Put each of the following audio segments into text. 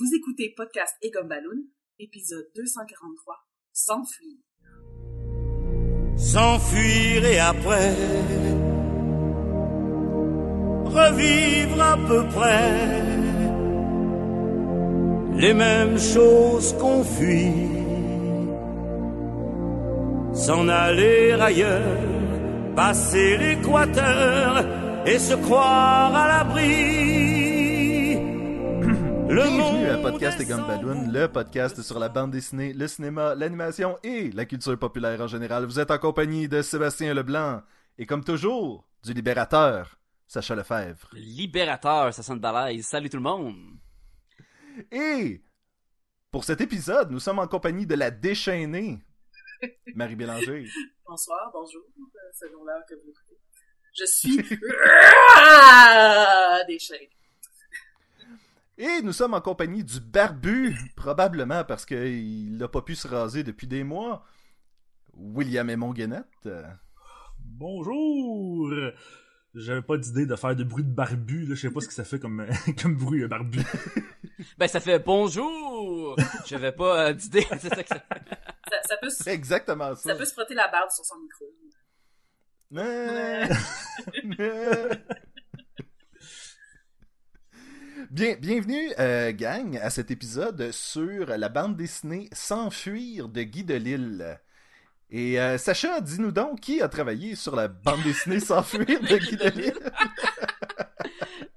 Vous écoutez Podcast et comme Balloon, épisode 243, S'enfuir. S'enfuir et après revivre à peu près les mêmes choses qu'on fuit. S'en aller ailleurs, passer l'équateur et se croire à l'abri. Le Bienvenue à Podcast et est Gomme sans Balloon, le podcast sur la bande dessinée, le cinéma, l'animation et la culture populaire en général. Vous êtes en compagnie de Sébastien Leblanc et comme toujours, du libérateur, Sacha Lefebvre. Libérateur, ça sonne balèze. Salut tout le monde. Et pour cet épisode, nous sommes en compagnie de la déchaînée, Marie Bélanger. Bonsoir, bonjour, euh, selon l'heure que vous écoutez. Je suis des chaînes. Et nous sommes en compagnie du barbu, probablement parce qu'il n'a pas pu se raser depuis des mois, William Aymon Guénette. Bonjour! J'avais pas d'idée de faire de bruit de barbu, là. Je sais pas ce que ça fait comme, comme bruit, un barbu. Ben, ça fait bonjour. J'avais pas euh, d'idée. C'est ça que ça fait. Ça, ça peut, se- exactement ça. ça peut se frotter la barbe sur son micro. Euh, Bien, bienvenue, euh, gang, à cet épisode sur la bande dessinée S'enfuir de Guy Delisle. Et euh, Sacha, dis-nous donc, qui a travaillé sur la bande dessinée S'enfuir de Guy Delisle?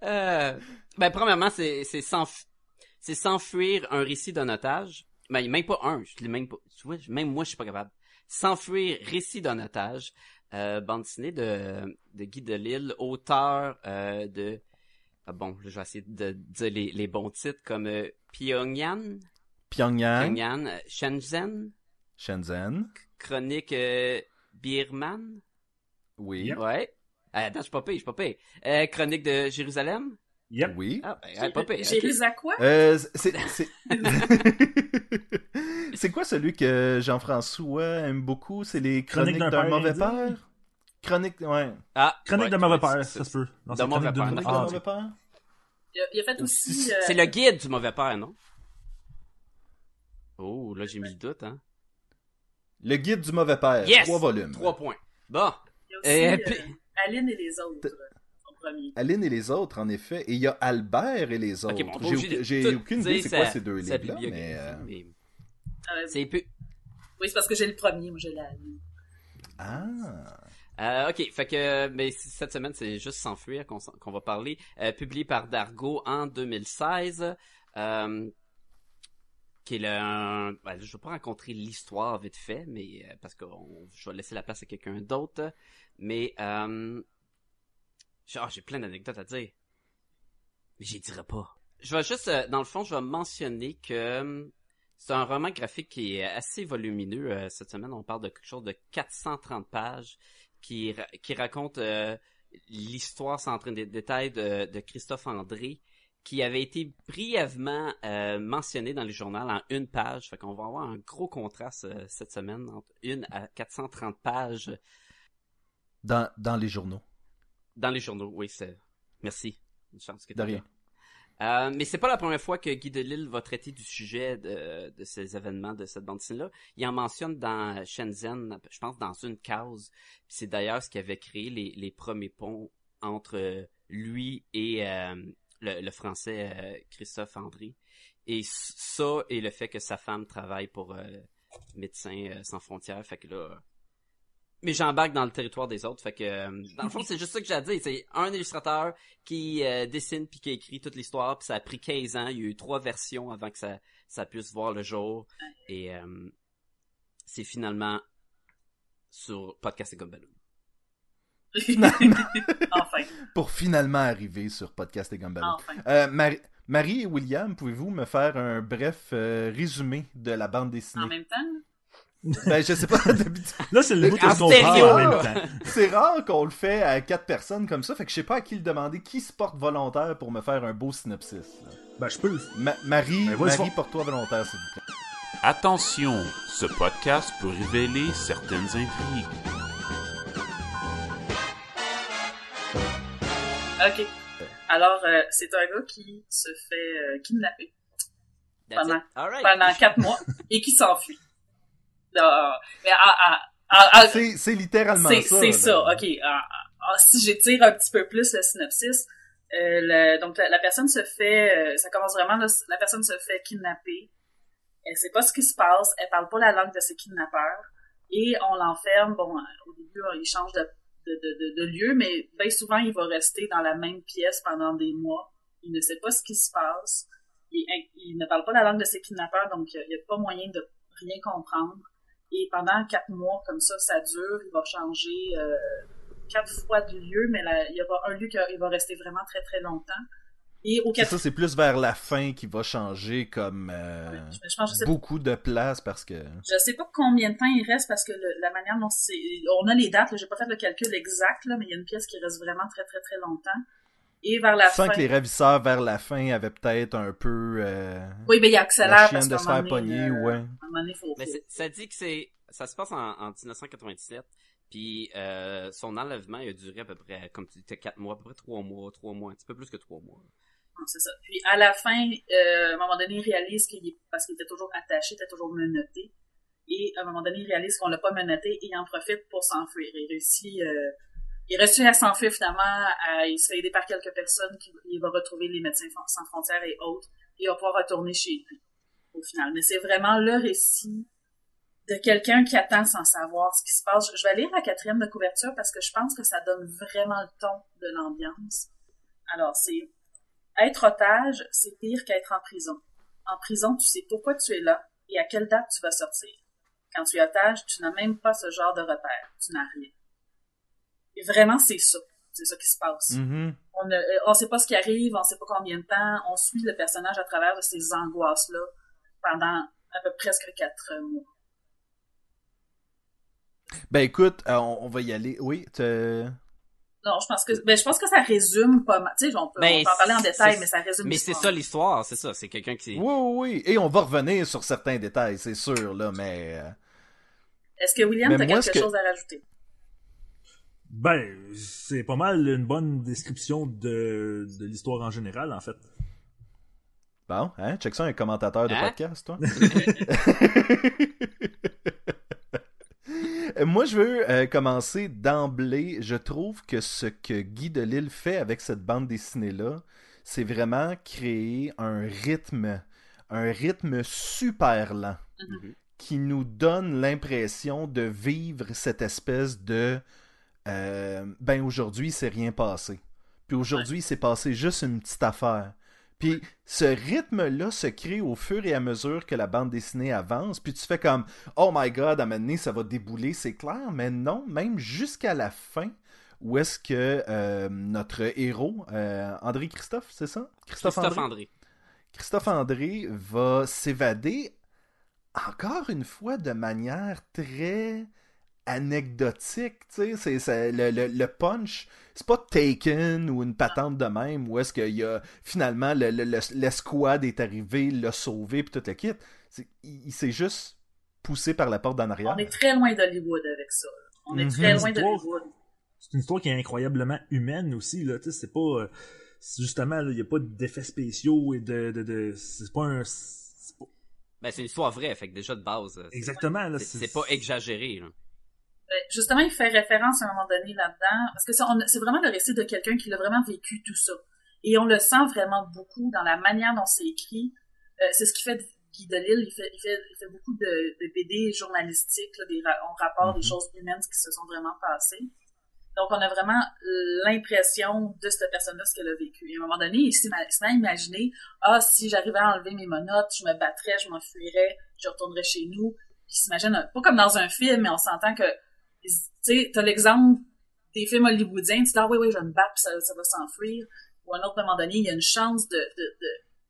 Euh, ben, premièrement, c'est c'est s'enf- c'est s'enfuir un récit d'un otage. Ben, même pas un. Je même pas. Tu vois, même moi, je suis pas capable. S'enfuir récit d'un otage. Euh, bande dessinée de, de Guy Delisle, auteur euh, de... Ah bon, là, je vais essayer de dire les, les bons titres comme euh, Pyongyang, Pyongyang, Pyongyang, euh, Shenzhen, Shenzhen, Chronique euh, Birman? oui, Yep. Ouais. Euh, attends, je suis pas payé, je suis pas payé. Euh, Chronique de Jérusalem? Yep. oui. Ah, ben, pas payé. À quoi? Euh, c'est... c'est- C'est quoi celui que Jean-François aime beaucoup? C'est les Chroniques Chronique d'un d'un mauvais père? Chronique, ouais. Ah, Chronique ouais, de mauvais père, ça se peut. Non, De mauvais père, de Chronique mauvais père? Il a, il a fait aussi... euh, C'est le guide du mauvais père, non? Oh, là, j'ai mis le doute, hein. Le guide du mauvais père. Yes! Trois volumes. Trois points. Bon. il y a aussi Euh, euh, puis- Aline et les autres, en premier. Aline et les autres, en effet. Et il y a Albert et les autres. Ok, bon, J'ai aucune idée c'est quoi ces deux livres-là, mais... euh, mais Ah, ouais. C'est peu... Oui, c'est parce que j'ai le premier, moi j'ai la Ah... Euh, ok, fait que mais cette semaine c'est juste s'enfuir qu'on va parler, euh, publié par Dargo en 2016, euh, qui est le, ben, je vais pas raconter l'histoire vite fait, mais euh, parce que je vais laisser la place à quelqu'un d'autre, mais euh, j'ai ah, j'ai plein d'anecdotes à dire, mais j'y dirai pas. Je vais juste, euh, dans le fond, je vais mentionner que c'est un roman graphique qui est assez volumineux. cette semaine, on parle de quelque chose de 430 pages qui, qui raconte euh, l'histoire sans entrer les détails de, de Christophe André, qui avait été brièvement euh, mentionné dans les journaux en une page. Fait qu'on va avoir un gros contraste euh, cette semaine entre une à 430 pages Dans, dans les journaux. dans les journaux. Oui, c'est... Merci. Une chance que De t'es rien. Là. Euh, mais c'est pas la première fois que Guy Delisle va traiter du sujet de, ces événements de cette bande dessinée-là. Il en mentionne dans Shenzhen, je pense dans une case. Puis C'est d'ailleurs ce qui avait créé les, premiers ponts entre lui et euh, le, français euh, Christophe André. Et ça et le fait que sa femme travaille pour Médecins sans frontières, fait que là, mais j'embarque dans le territoire des autres, fait que euh, dans le fond c'est juste ça que j'ai à dire. C'est un illustrateur qui euh, dessine puis qui a écrit toute l'histoire, puis ça a pris 15 ans. Il y a eu trois versions avant que ça ça puisse voir le jour, et euh, c'est finalement sur podcast et comme Balloon. enfin, Pour finalement arriver sur Podcast et Gumballoon. enfin. Euh, Marie, Marie et William, pouvez-vous me faire un bref euh, résumé de la bande En dessinée? même temps, Ben, je sais pas, d'habitude, Là, c'est le bout de parle en même temps. c'est rare qu'on le fait à quatre personnes comme ça, fait que je sais pas à qui le demander, qui se porte volontaire pour me faire un beau synopsis. là. Ben, je peux. Ma- Marie, Ben, vas-y, Marie, porte-toi volontaire, s'il vous plaît. Attention, ce podcast peut révéler certaines intrigues. Ok. Alors, euh, c'est un gars qui se fait euh, kidnapper pendant, pendant quatre mois et qui s'enfuit. Là, mais à- à- à- à- C'est littéralement ça. c'est ça, ok. Ah, ah, ah, si j'étire un petit peu plus le synopsis, euh, le- donc la, la personne se fait, euh, ça commence vraiment, là, la personne se fait kidnapper. Elle sait pas ce qui se passe, elle parle pas la langue de ses kidnappeurs et on l'enferme. Bon, euh, au début, il change de, de, de, de, de lieu, mais bien souvent, il va rester dans la même pièce pendant des mois. Il ne sait pas ce qui se passe. Il, il ne parle pas la langue de ses kidnappeurs, donc il n'y a, pas moyen de rien comprendre. Et pendant quatre mois, comme ça, ça dure. Il va changer euh, quatre fois de lieu, mais là, il y aura un lieu qui va rester vraiment très très longtemps. Et au quatre... ça, c'est plus vers la fin qui va changer comme euh, je, je pense, je sais, beaucoup de place parce que. je sais pas combien de temps il reste parce que le- la manière dont c'est, on a les dates. J'ai pas fait le calcul exact, là, mais il y a une pièce qui reste vraiment très très très longtemps. Et vers la Tu sens que les ravisseurs vers la fin avaient peut-être un peu. euh, oui, mais il la accélère parce de qu'à se un faire moment donné, pogner, euh, ouais. Mais ça dit que c'est, ça se passe en, en 1997. Puis euh, son enlèvement il a duré à peu près, comme tu disais, 4 mois, à peu près 3 mois, 3 mois, un petit peu plus que 3 mois. Non, c'est ça. Puis à la fin, euh, à un moment donné, il réalise qu'il est, parce qu'il était toujours attaché, il était toujours menotté. Et à un moment donné, il réalise qu'on l'a pas menotté et il en profite pour s'enfuir. Il réussit, euh, il réussit à s'enfuir finalement. il se fait aider par quelques personnes. Il va retrouver les médecins sans frontières et autres. Et il va pouvoir retourner chez lui au final. Mais c'est vraiment le récit de quelqu'un qui attend sans savoir ce qui se passe. Je vais lire la quatrième de couverture parce que je pense que ça donne vraiment le ton de l'ambiance. Alors, c'est être otage, c'est pire qu'être en prison. En prison, tu sais pourquoi tu es là et à quelle date tu vas sortir. Quand tu es otage, tu n'as même pas ce genre de repère. Tu n'as rien. Et vraiment, c'est ça. C'est ça qui se passe. Mhm. On ne euh, on sait pas ce qui arrive, on sait pas combien de temps. On suit le personnage à travers de ces angoisses-là pendant à peu près presque quatre mois. Ben écoute, euh, on, on va y aller. Oui, Non, je pense que ben, je pense que ça résume pas mal. Tu sais, on peut, Ben, on peut en parler en détail, mais ça résume Mais c'est ça l'histoire, c'est ça. C'est quelqu'un qui. Oui, oui, oui. Et on va revenir sur certains détails, c'est sûr, là, mais. euh, Est-ce que William, t'as quelque que- chose à rajouter? Ben, c'est pas mal une bonne description de, de l'histoire en général, en fait. Bon, hein, check ça, un commentateur de Hein? podcast, toi. Moi, je veux euh, commencer d'emblée. Je trouve que ce que Guy Delisle fait avec cette bande dessinée-là, c'est vraiment créer un rythme, un rythme super lent Mhm. qui nous donne l'impression de vivre cette espèce de euh, ben aujourd'hui c'est rien passé. Puis aujourd'hui c'est passé juste une petite affaire. Puis ce rythme-là se crée au fur et à mesure que la bande dessinée avance. Puis tu fais comme Oh my god, à un moment donné, ça va débouler, c'est clair. Mais non, même jusqu'à la fin, où est-ce que euh, notre héros, euh, André Christophe, c'est ça? Christophe André. Christophe André va s'évader encore une fois de manière très anecdotique, tu sais, c'est, c'est- le, le- le punch, c'est pas Taken ou une patente de même où est-ce qu'il y a finalement le, le- le- l'escouade est arrivé, l'a sauvé puis tout le kit. C'est- il, il s'est juste poussé par la porte d'en arrière. On est très loin d'Hollywood avec ça. là. On est Mhm. très loin d'Hollywood. C'est une histoire qui est incroyablement humaine aussi, là. Tu sais, c'est pas. euh, c'est justement, il n'y a pas d'effets spéciaux et de. de, de c'est pas un. c'est pas- Ben, c'est une histoire vraie, fait que déjà de base. euh, c'est- Exactement, là. C'est c'est pas exagéré, là. Euh, Justement, il fait référence à un moment donné là-dedans, parce que c'est vraiment le récit de quelqu'un qui l'a vraiment vécu tout ça. Et on le sent vraiment beaucoup dans la manière dont c'est écrit. Euh, c'est ce qui fait Guy Delisle, il fait, il fait, il fait beaucoup de, de BD journalistiques, là, des on rapporte des Mhm. choses humaines qui se sont vraiment passées. Donc, on a vraiment l'impression de cette personne-là, ce qu'elle a vécu. Et à un moment donné, il s'est imaginé, ah, si j'arrivais à enlever mes monotes, je me battrais, je m'enfuirais, je retournerais chez nous. Il s'imagine, pas comme dans un film, mais on s'entend que, tu sais, t'as l'exemple des films hollywoodiens, tu dis, ah oui, oui, je vais me battre, puis ça, ça va s'enfuir. Ou à un autre moment donné, il y a une chance de, de, de,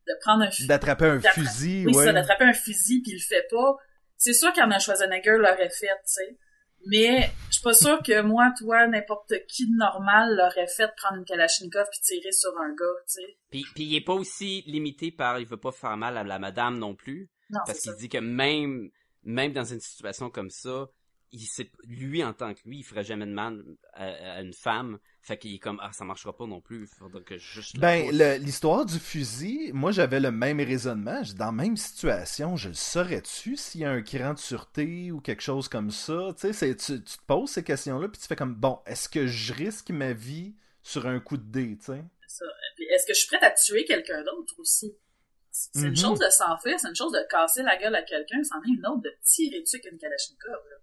de prendre un fusil. D'attraper un fusil, Oui, ça, d'attraper un fusil, puis il le fait pas. C'est sûr qu'Arnold Schwarzenegger l'aurait fait, tu sais. Mais je suis pas sûre que moi, toi, n'importe qui de normal l'aurait fait prendre une Kalachnikov puis tirer sur un gars, tu sais. Puis, puis il est pas aussi limité par il veut pas faire mal à la madame non plus. Non, Parce qu'il dit que même, même dans une situation comme ça, il sait, lui en tant que lui, il ferait jamais de mal à, à une femme. Fait qu'il est comme ah ça marchera pas non plus. Faudrait que je juste. Ben, l'histoire du fusil, moi j'avais le même raisonnement. Je- Dans la même situation, je le saurais-tu s'il y a un cran de sûreté ou quelque chose comme ça? Tu sais, tu, tu te poses ces questions-là, puis tu fais comme, bon, est-ce que je risque ma vie sur un coup de dé, tu sais? Est-ce que je suis prête à tuer quelqu'un d'autre aussi? C'est une Mhm. chose de s'enfuir, c'est une chose de casser la gueule à quelqu'un, c'en est une autre de tirer dessus avec une Kalachnikov. Là.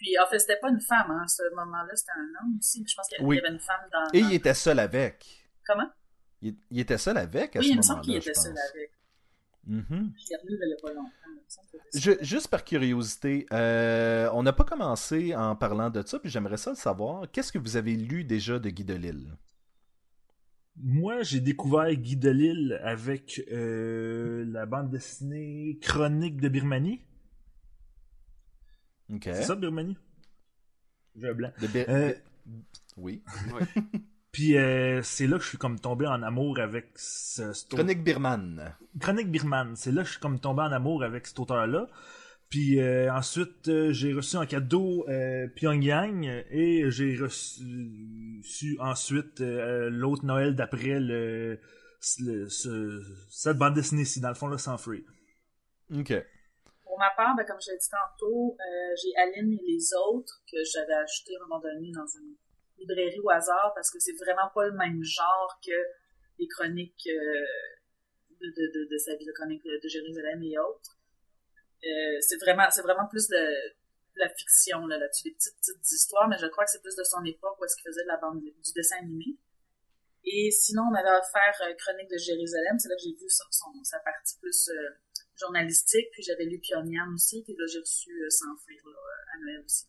Puis en fait, c'était pas une femme, hein. à ce moment-là, c'était un homme aussi. mais Je pense qu'il y Oui. avait une femme dans. Et il était seul avec. Comment? Il, il était seul avec à Oui, ce il me semble moment-là, qu'il je était seul pense. avec. Mhm. Je l'ai relu là, il y a pas longtemps. il me semble qu'il était seul Je- avec. juste par curiosité, euh, on n'a pas commencé en parlant de ça, puis j'aimerais ça le savoir. Qu'est-ce que vous avez lu déjà de Guy Delisle? Moi, j'ai découvert Guy Delisle avec euh, la bande dessinée Chronique de Birmanie. C'est ça, Birmanie? J'ai blanc. Bi- Euh, Oui. Puis euh, c'est là que je suis comme tombé en amour avec ce, cet Chronique Birman. Chronique Birman. C'est là que je suis comme tombé en amour avec cet auteur-là. Puis euh, ensuite, euh, j'ai reçu en cadeau euh, Pyongyang et j'ai reçu su ensuite euh, l'autre Noël d'après le, le- ce- cette bande dessinée-ci, dans le fond, là, sans free. Ok. Ma part, ben, comme je l'ai dit tantôt, euh, j'ai Aline et les autres que j'avais acheté à un moment donné dans une librairie au hasard parce que c'est vraiment pas le même genre que les chroniques euh, de, de, de, sa vie, les chroniques de, Jérusalem et autres. Euh, c'est vraiment, c'est vraiment plus de, la fiction là, là-dessus, des petites, petites histoires, mais je crois que c'est plus de son époque où est-ce qu'il faisait de la bande, du dessin animé. Et sinon, on m'avait offert Chronique de Jérusalem, c'est là que j'ai vu son, sa partie plus journalistique, puis j'avais lu Pyongyang aussi, puis là j'ai reçu euh, S'enfuir là, à Noël aussi.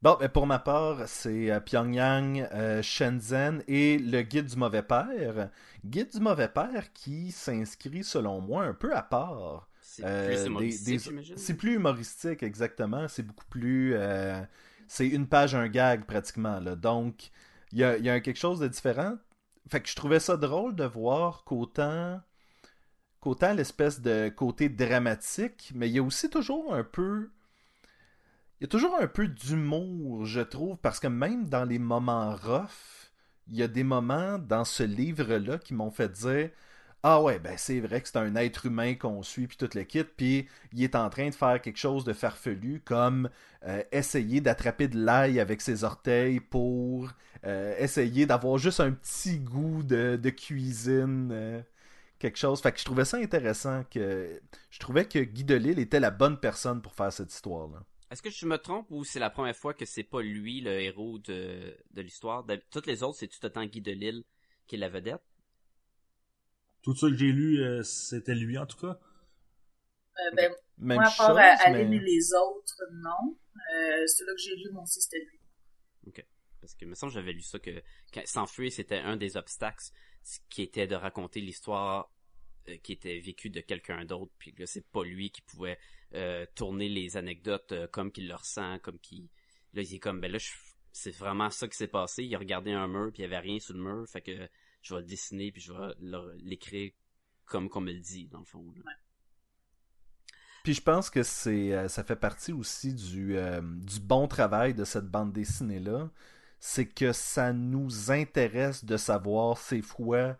Bon, ben pour ma part, c'est euh, Pyongyang, euh, Shenzhen et le Guide du mauvais père. Guide du mauvais père qui s'inscrit, selon moi, un peu à part. C'est Euh, plus humoristique, des- j'imagine. C'est plus humoristique, exactement. C'est beaucoup plus. euh, c'est une page, un gag, pratiquement. Là. Donc, il y a, il y a quelque chose de différent. Fait que je trouvais ça drôle de voir qu'autant. Qu'autant l'espèce de côté dramatique, mais il y a aussi toujours un peu. Il y a toujours un peu d'humour, je trouve, parce que même dans les moments rough, il y a des moments dans ce livre-là qui m'ont fait dire ah ouais, ben c'est vrai que c'est un être humain qu'on suit, puis toute le kit, puis il est en train de faire quelque chose de farfelu, comme euh, essayer d'attraper de l'ail avec ses orteils pour euh, essayer d'avoir juste un petit goût de, de cuisine, euh, quelque chose. Fait que je trouvais ça intéressant, que je trouvais que Guy Delisle était la bonne personne pour faire cette histoire-là. Est-ce que je me trompe ou c'est la première fois que c'est pas lui le héros de, de l'histoire? Toutes les autres, c'est tout temps Guy Delisle qui est la vedette? Tout ça que j'ai lu, euh, c'était lui en tout cas. Euh, ben, Même moi, à part chose, à Aline mais... et les autres, non. Euh, celui-là que j'ai lu, moi aussi, c'était lui. Parce que, me semble, j'avais lu ça que quand- s'enfuir, c'était un des obstacles ce qui était de raconter l'histoire euh, qui était vécue de quelqu'un d'autre, puis là, c'est pas lui qui pouvait euh, tourner les anecdotes euh, comme qu'il le ressent, comme qu'il... Là, il est comme, ben là, c'est vraiment ça qui s'est passé. Il a regardé un mur, puis il y avait rien sous le mur, fait que je vais le dessiner, puis je vais l'écrire comme qu'on me le dit, dans le fond. là. Puis je pense que c'est ça fait partie aussi du, du bon travail de cette bande dessinée-là. C'est que ça nous intéresse de savoir ces fois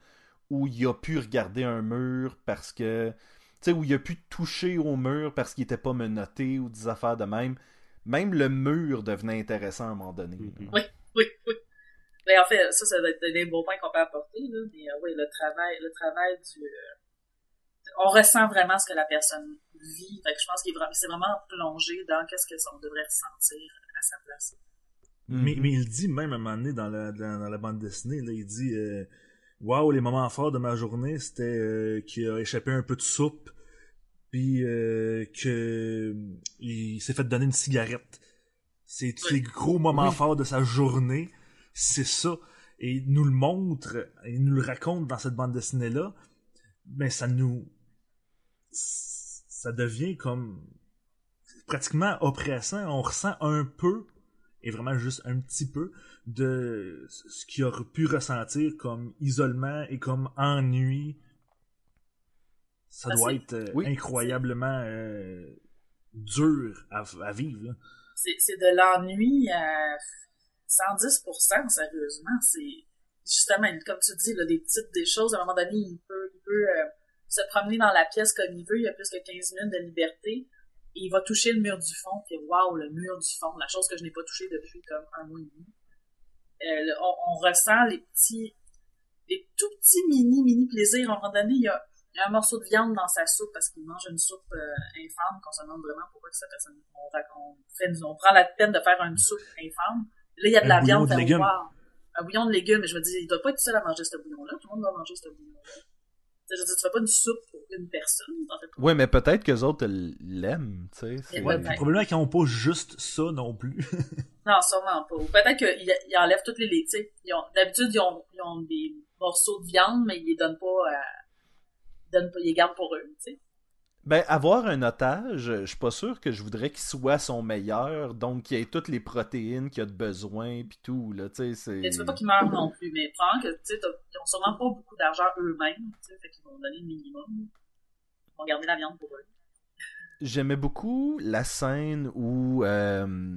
où il a pu regarder un mur parce que. Tu sais, où il a pu toucher au mur parce qu'il était pas menotté ou des affaires de même. Même le mur devenait intéressant à un moment donné. Mhm. Oui, oui, oui. Mais en fait, ça, ça va être des beaux points qu'on peut apporter, là. Mais euh, oui, le travail, le travail du. euh, on ressent vraiment ce que la personne vit. Fait que je pense vraiment, c'est vraiment plongé dans qu'est-ce que on devrait ressentir à sa place. Mais, mais il dit même à un moment donné dans la, dans, dans la bande dessinée, là, il dit euh, Waouh, les moments forts de ma journée, c'était euh, qu'il a échappé un peu de soupe, puis euh, que il s'est fait donner une cigarette. C'est les gros moments Oui. forts de sa journée, c'est ça. Et il nous le montre, et il nous le raconte dans cette bande dessinée-là, ben ça nous. Ça devient comme pratiquement oppressant. On ressent un peu, et vraiment juste un petit peu, de ce qu'il aurait pu ressentir comme isolement et comme ennui. Ça Ah, doit être euh, Oui. incroyablement euh, dur à, à vivre. c'est de l'ennui à 110%, sérieusement. C'est justement, comme tu dis, là, des petites des choses, à un moment donné, il peut, il peut euh, se promener dans la pièce comme il veut, il y a plus que 15 minutes de liberté, il va toucher le mur du fond, puis waouh, le mur du fond, la chose que je n'ai pas touchée depuis comme un mois et demi. Euh, on, on ressent les petits, les tout petits mini, mini plaisirs. À un moment donné, il y a, il y a un morceau de viande dans sa soupe parce qu'il mange une soupe euh, infâme qu'on se demande vraiment pourquoi cette personne, on, rac- on, fait, on prend la peine de faire une soupe infâme. Là, il y a de la viande, légumes. wow. Un bouillon de légumes, mais je me dis, il doit pas être seul à manger ce bouillon-là. Tout le monde doit manger ce bouillon-là. Je veux dire, tu fais pas une soupe pour une personne. En fait. Ouais, mais peut-être que les autres l'aiment, tu sais. c'est- Ouais, Ouais, peut-être. probablement qu'ils n'ont pas juste ça non plus. Non, sûrement pas. Ou Peut-être qu'ils ils enlèvent toutes les ont- D'habitude, ils ont, ils ont des morceaux de viande, mais ils les donnent pas à... Ils, donnent pas, ils les gardent pour eux, tu sais. Ben, avoir un otage, je suis pas sûr que je voudrais qu'il soit son meilleur, donc qu'il ait toutes les protéines qu'il a de besoin, puis tout, là, tu sais, c'est... Et tu veux pas qu'ils meurent non plus, mais probablement que, tu sais, ils ont sûrement pas beaucoup d'argent eux-mêmes, tu sais, fait qu'ils vont donner le minimum. Ils vont garder la viande pour eux. J'aimais beaucoup la scène où euh,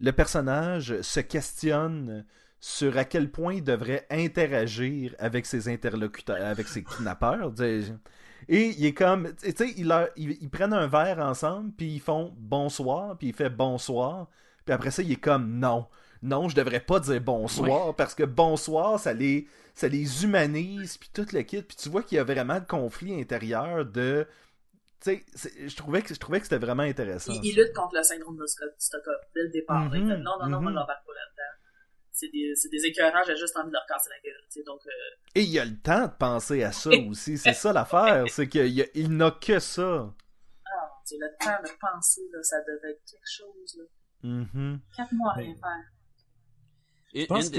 le personnage se questionne sur à quel point il devrait interagir avec ses interlocuteurs, avec ses kidnappeurs. Et il est comme, tu sais, ils, prennent un verre ensemble, puis ils font bonsoir, puis il fait bonsoir, puis après ça, il est comme non. Non, je devrais pas dire bonsoir, parce que bonsoir, ça les, ça les humanise, puis tout le kit, puis tu vois qu'il y a vraiment de conflit intérieur de tu sais, je trouvais que je trouvais que c'était vraiment intéressant. Ils, ils ça. luttent contre le syndrome de Stock- Stockholm dès le départ. Mhm, font, non, non, non, moi, mhm. je l'embarque pas là-dedans. C'est des, c'est des écœurants, j'ai juste envie de leur casser la gueule, tu sais, donc, euh, Et il y a le temps de penser à ça aussi, c'est ça l'affaire, c'est qu'il y a- il n'a que ça. ah, le temps de penser, là, ça devait être quelque chose, là. Mhm. Quatre mois à Mais- rien faire. Une, Je pense une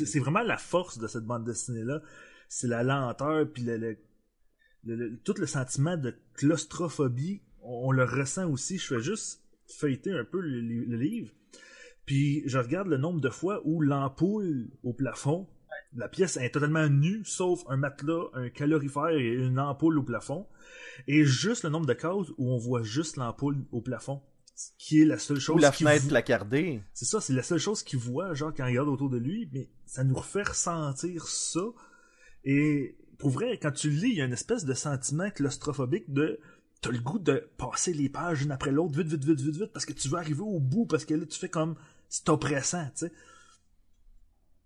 que c'est vraiment la force de cette bande dessinée-là. C'est la lenteur, puis le, le- le- le- tout le sentiment de claustrophobie, on, on le ressent aussi. Je fais juste feuilleter un peu le, le- le livre, puis je regarde le nombre de fois où l'ampoule au plafond, la pièce est totalement nue, sauf un matelas, un calorifère et une ampoule au plafond, et juste le nombre de cases où on voit juste l'ampoule au plafond, qui est la seule chose Ou la fenêtre placardée. c'est ça, c'est la seule chose qu'il voit, genre, quand il regarde autour de lui, mais ça nous refait ressentir ça. Et pour vrai, quand tu le lis, il y a une espèce de sentiment claustrophobique de t'as le goût de passer les pages une après l'autre, vite, vite, vite, vite, vite, parce que tu veux arriver au bout, parce que là, tu fais comme c'est oppressant, tu sais.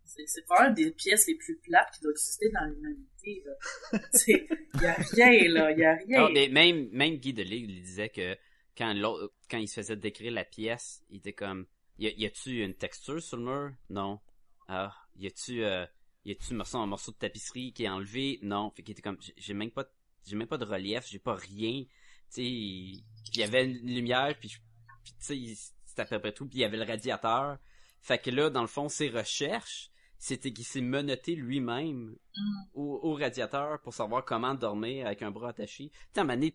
C'est, c'est probablement des pièces les plus plates qui doivent exister dans l'humanité, là. Tu sais, y a rien, là, y a rien. Non, mais même, même Guy Delisle il disait que quand, l'autre- quand il se faisait décrire la pièce, il était comme Y, a, y a-tu une texture sur le mur? Non. Ah, y a-tu euh, y a-tu un morceau, un morceau de tapisserie qui est enlevé? Non. Fait qu'il était comme J'ai- même pas j'ai même pas de relief, j'ai pas rien. Tu sais, il il y avait une lumière, puis, puis tu sais, c'était à peu près tout, puis il y avait le radiateur. Fait que là, dans le fond, ses recherches, c'était qu'il s'est menotté lui-même au, au radiateur pour savoir comment dormir avec un bras attaché. Tu sais,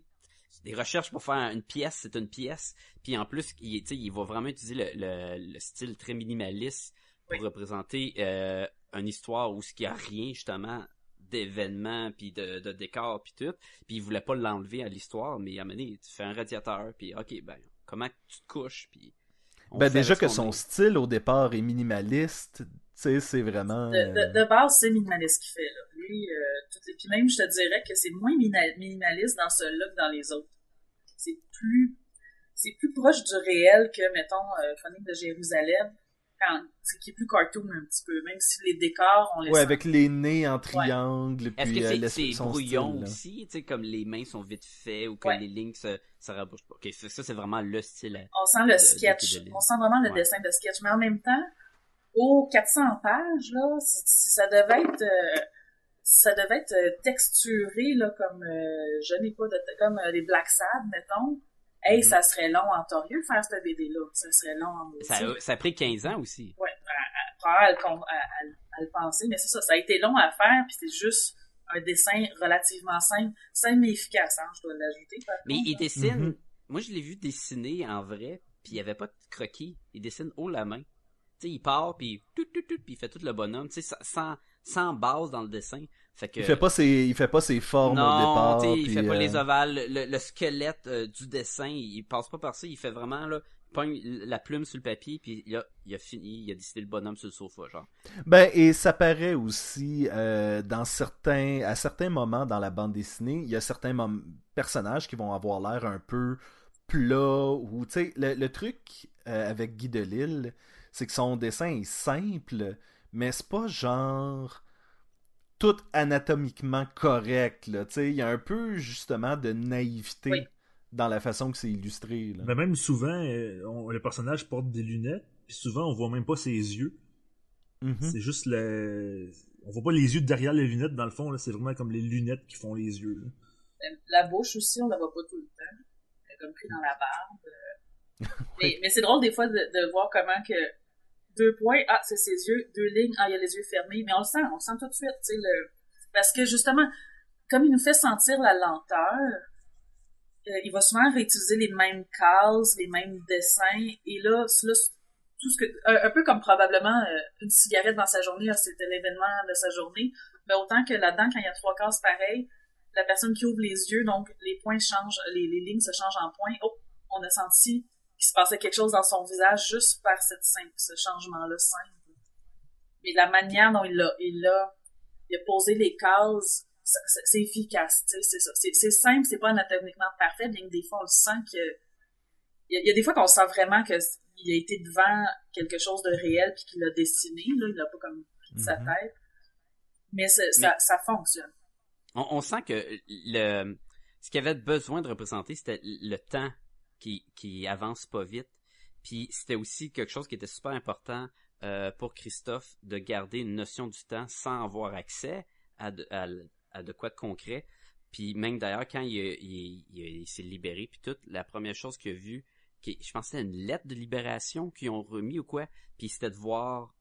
des recherches pour faire une pièce, c'est une pièce. Puis en plus, il, va vraiment utiliser le, le, le style très minimaliste pour Oui. représenter euh, une histoire où il n'y a rien, justement, d'événements, puis de, de décors, puis tout. Puis il voulait pas l'enlever à l'histoire, mais à un moment donné, tu fais un radiateur, puis ok, ben, comment tu te couches, puis... Ben déjà que ce son est. style au départ est minimaliste, tu sais, c'est vraiment... De, de, de base, c'est minimaliste ce qu'il fait, là. Lui, euh. Puis même, je te dirais que c'est moins minimaliste dans celui-là que dans les autres. C'est plus... C'est plus proche du réel que, mettons, euh, de Jérusalem, quand... C'est qui est plus cartoon un petit peu, même si les décors, on les Ouais, sent- avec les nez en triangle, Est-ce puis que euh, c'est brouillon style, aussi, tu sais, comme les mains sont vite faites ou que Ouais. les lignes se, se rabouchent pas? Ok, ça, ça, c'est vraiment le style. on sent le de- sketch, de- on sent vraiment le Ouais. dessin de sketch, mais en même temps, aux 400 pages, là, ça devait être, euh, ça devait être euh, texturé, là, comme, euh, je n'ai pas de, comme euh, les Black Sad, mettons. Hey, Mhm. ça serait long en torieux faire cette BD-là. Ça serait long en Ça, a- ça a pris 15 ans aussi. Ouais, à, à, probablement à le con- à- à- à le penser, mais c'est ça, ça a été long à faire, puis c'est juste un dessin relativement simple, simple mais efficace, hein, je dois l'ajouter. Mais contre, il là. dessine, Mhm. moi je l'ai vu dessiner en vrai, puis il y avait pas de croquis. Il dessine haut la main. Tu sais, il part, puis tout, tout, tout, puis il fait tout le bonhomme, tu sais, sans- sans, base dans le dessin. Fait que, Il fait pas ses, il fait pas ses formes au départ. il fait pas euh, les ovales, le, le squelette euh, du dessin, il passe pas par ça, il fait vraiment là, il pogne la plume sur le papier puis il a, il a fini, il a décidé le bonhomme sur le sofa, genre. Ben, et ça paraît aussi euh, dans certains, à certains moments dans la bande dessinée, il y a certains personnages qui vont avoir l'air un peu plats ou tu sais, le, le truc avec Guy Delisle, c'est que son dessin est simple, mais c'est pas genre tout anatomiquement correct là. Tu sais, il y a un peu justement de naïveté Oui. dans la façon que c'est illustré. Là. Mais même souvent, euh, on- le personnage porte des lunettes, puis souvent on voit même pas ses yeux. Mhm. C'est juste le. On voit pas les yeux derrière les lunettes, dans le fond, là, c'est vraiment comme les lunettes qui font les yeux. là. La bouche aussi, on la voit pas tout le temps. Elle est comme pris dans la barbe. euh. Mais, mais c'est drôle des fois de, de voir comment que deux points, ah, c'est ses yeux, deux lignes, ah, il a les yeux fermés, mais on le sent, on le sent tout de suite, tu le... parce que justement, comme il nous fait sentir la lenteur, euh, il va souvent réutiliser les mêmes cases, les mêmes dessins, et là, cela, tout ce que, un, un peu comme probablement euh, une cigarette dans sa journée, ah, c'était l'événement de sa journée, mais autant que là-dedans, quand il y a trois cases pareilles, la personne qui ouvre les yeux, donc les points changent, les, les lignes se changent en points. Oh, on a senti qu'il se passait quelque chose dans son visage juste par cette simple, ce changement-là simple. Mais la manière dont il a, il a, il a posé les cases, c'est efficace, tu sais, c'est ça. C'est simple, c'est pas anatomiquement parfait, bien que des fois on le sent que, il y a, il y a des fois qu'on sent vraiment que il a été devant quelque chose de réel puis qu'il l'a dessiné, là, il a pas comme sa Mhm. tête. Mais, ça, ça fonctionne. On, on sent que le ce qu'il avait besoin de représenter, c'était le temps qui, qui avance pas vite. Puis c'était aussi quelque chose qui était super important euh, pour Christophe de garder une notion du temps sans avoir accès à de, quoi de concret. Puis même d'ailleurs, quand il, s'est libéré, puis tout, la première chose qu'il a vu, qui, je pense que c'était une lettre de libération qu'ils ont remis ou quoi, puis c'était de voir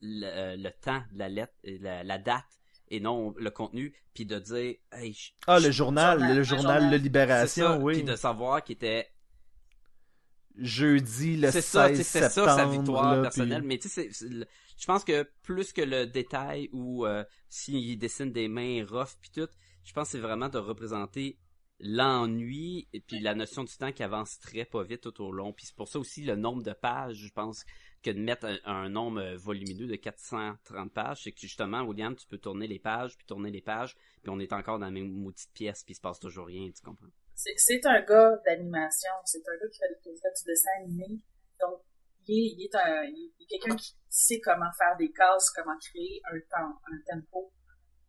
le, temps de la lettre, la date et non le contenu, puis de dire, hey, je- Ah, le journal, journal, le journal de Libération, ça, oui. puis de savoir qu'il était Jeudi le 16 c'est ça, c'est ça sa victoire là, personnelle. puis- Mais tu sais, je pense que plus que le détail ou euh, s'il dessine des mains rough puis tout, je pense que c'est vraiment de représenter l'ennui et puis la notion du temps qui avance très pas vite tout au long. Puis c'est pour ça aussi le nombre de pages, je pense que de mettre un, nombre euh, volumineux de 430 pages, c'est que justement, William, tu peux tourner les pages, puis tourner les pages, puis on est encore dans la même maudite pièce, puis il se passe toujours rien, tu comprends? c'est un gars d'animation, c'est un gars qui fait, fait du dessin animé. Donc, il est, quelqu'un qui sait comment faire des cases, comment créer un temps, un tempo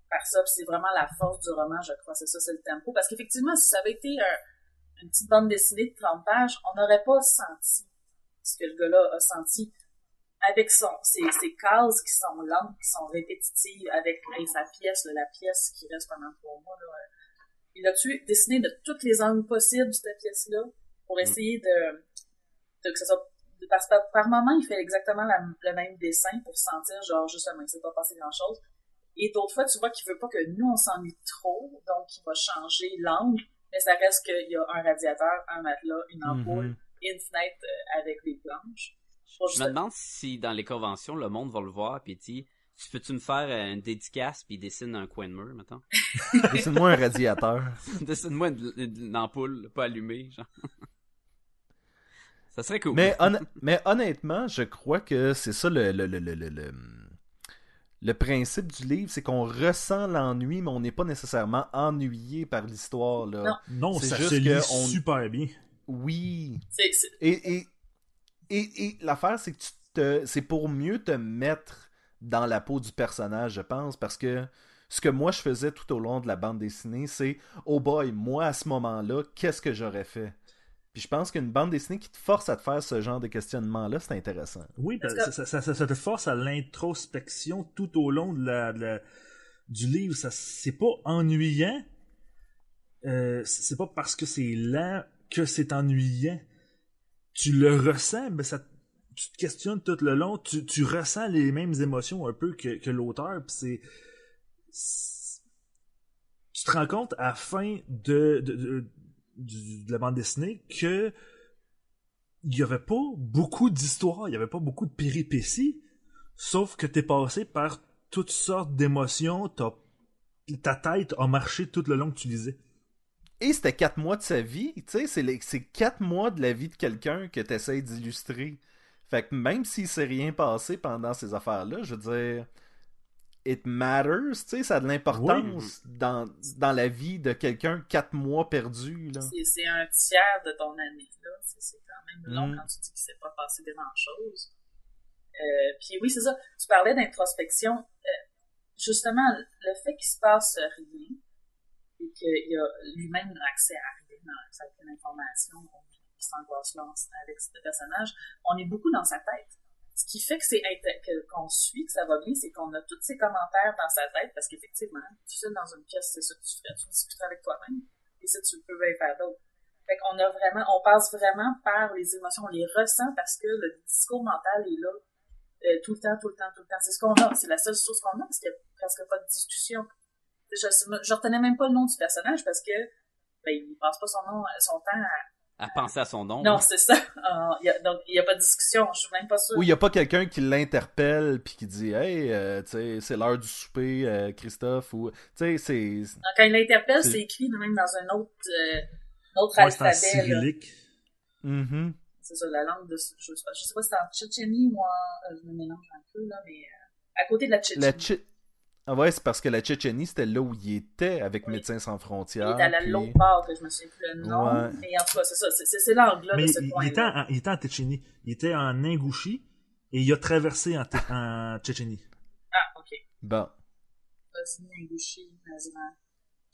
par ça. C'est vraiment la force du roman, je crois. C'est ça, c'est le tempo. Parce qu'effectivement, si ça avait été un- une petite bande dessinée de 30 pages, on n'aurait pas senti ce que le gars-là a senti avec son, ses, ses cases qui sont lentes, qui sont répétitives, avec et sa pièce, là, la pièce qui reste pendant trois mois, là, euh, il a tu dessiné de toutes les angles possibles cette pièce-là pour essayer de, de que ça soit parce que par, moment il fait exactement la- le même dessin pour sentir genre justement que c'est pas passé grand chose et d'autres fois tu vois qu'il veut pas que nous on s'ennuie trop donc il va changer l'angle mais ça reste qu'il y a un radiateur un matelas une ampoule Mhm. et une fenêtre euh, avec des planches Je me demande si dans les conventions, le monde va le voir puis dit Tu peux-tu me faire euh, une dédicace puis dessine un coin de mur, mettons? Dessine-moi un radiateur. Dessine-moi une, une- une ampoule pas allumée, genre. ça serait cool. Mais, honn- mais honnêtement, je crois que c'est ça le, le, le, le, le, le- le principe du livre, c'est qu'on ressent l'ennui, mais on n'est pas nécessairement ennuyé par l'histoire. là. Non. Non, C'est ça juste se lit que on- super bien. Oui. et, et, et l'affaire, c'est que tu te, c'est pour mieux te mettre dans la peau du personnage, je pense, parce que ce que moi je faisais tout au long de la bande dessinée, c'est oh boy, moi à ce moment-là, qu'est-ce que j'aurais fait? Puis je pense qu'une bande dessinée qui te force à te faire ce genre de questionnement-là, c'est intéressant. Oui, que- ça, ça, ça- ça te force à l'introspection tout au long de la, de la- du livre. Ça, c'est pas ennuyant. Euh, c'est pas parce que c'est lent que c'est ennuyant. Tu le ressens, mais ça, tu te questionnes tout le long. Tu, tu ressens les mêmes émotions un peu que, que l'auteur. C'est, tu te rends compte à la fin de, de, de, de la bande dessinée que il n'y avait pas beaucoup d'histoires, il n'y avait pas beaucoup de péripéties, sauf que t'es passé par toutes sortes d'émotions, ta tête a marché tout le long que tu lisais. Et c'était quatre mois de sa vie, tu sais, c'est les- c'est quatre mois de la vie de quelqu'un que tu essaies d'illustrer. Fait que même s'il s'est rien passé pendant ces affaires-là, je veux dire, it matters, tu sais, ça a de l'importance dans, dans la vie de quelqu'un quatre mois perdu, là. C'est- un tiers de ton année, là. C'est c'est quand même long Mm. quand tu dis qu'il s'est pas passé grand-chose. Euh, puis oui, c'est ça. Tu parlais d'introspection. Euh, justement, le fait qu'il se passe rien et qu'il a lui-même accès à rien, à aucune information, qui s'angoisse là avec ce personnage, on est beaucoup dans sa tête. Ce qui fait que c'est qu'on suit, que ça va bien, c'est qu'on a tous ces commentaires dans sa tête, parce qu'effectivement, tu sais, dans une pièce, c'est ça que tu ferais, tu discuterais avec toi-même, et ça, tu peux bien faire d'autres. Fait qu'on a vraiment, on passe vraiment par les émotions, on les ressent parce que le discours mental est là, euh, tout le temps, tout le temps, tout le temps. C'est ce qu'on a, c'est la seule chose qu'on a, parce qu'il n'y a presque pas de discussion. Je, je retenais même pas le nom du personnage parce que, ben, il passe pas son nom, son temps à, À penser à son nom. non, c'est ça. Euh, il y a- donc, il n'y a pas de discussion. Je suis même pas sûre. Ou il n'y a pas quelqu'un qui l'interpelle puis qui dit Hey, euh, c'est l'heure du souper, euh, Christophe, ou. Tu sais, c'est. Donc, Quand il l'interpelle, C'est- c'est écrit même dans un autre, euh, autre Ouais, c'est en alphabet. là. cyrillique. Mhm. C'est ça, la langue de. Je sais pas, je sais pas si c'est en tchétchénie ou en. je me mélange un peu, là, mais. euh, à côté de la tchétchénie. La Ah ouais, c'est parce que la Tchétchénie, c'était là où il était avec Oui. Médecins sans Il frontières. est à la puis- l'autre part, que je me souviens plus le nom. Ouais. Mais en tout cas, c'est ça. c'est- C'est c'est l'angle Mais de ce il, il était en, il était en Tchétchénie. Il était en Ingouchi et il a traversé en, Tchétchénie. Ah, ok. Bon. Bosnie, Ingouchi, Nazran,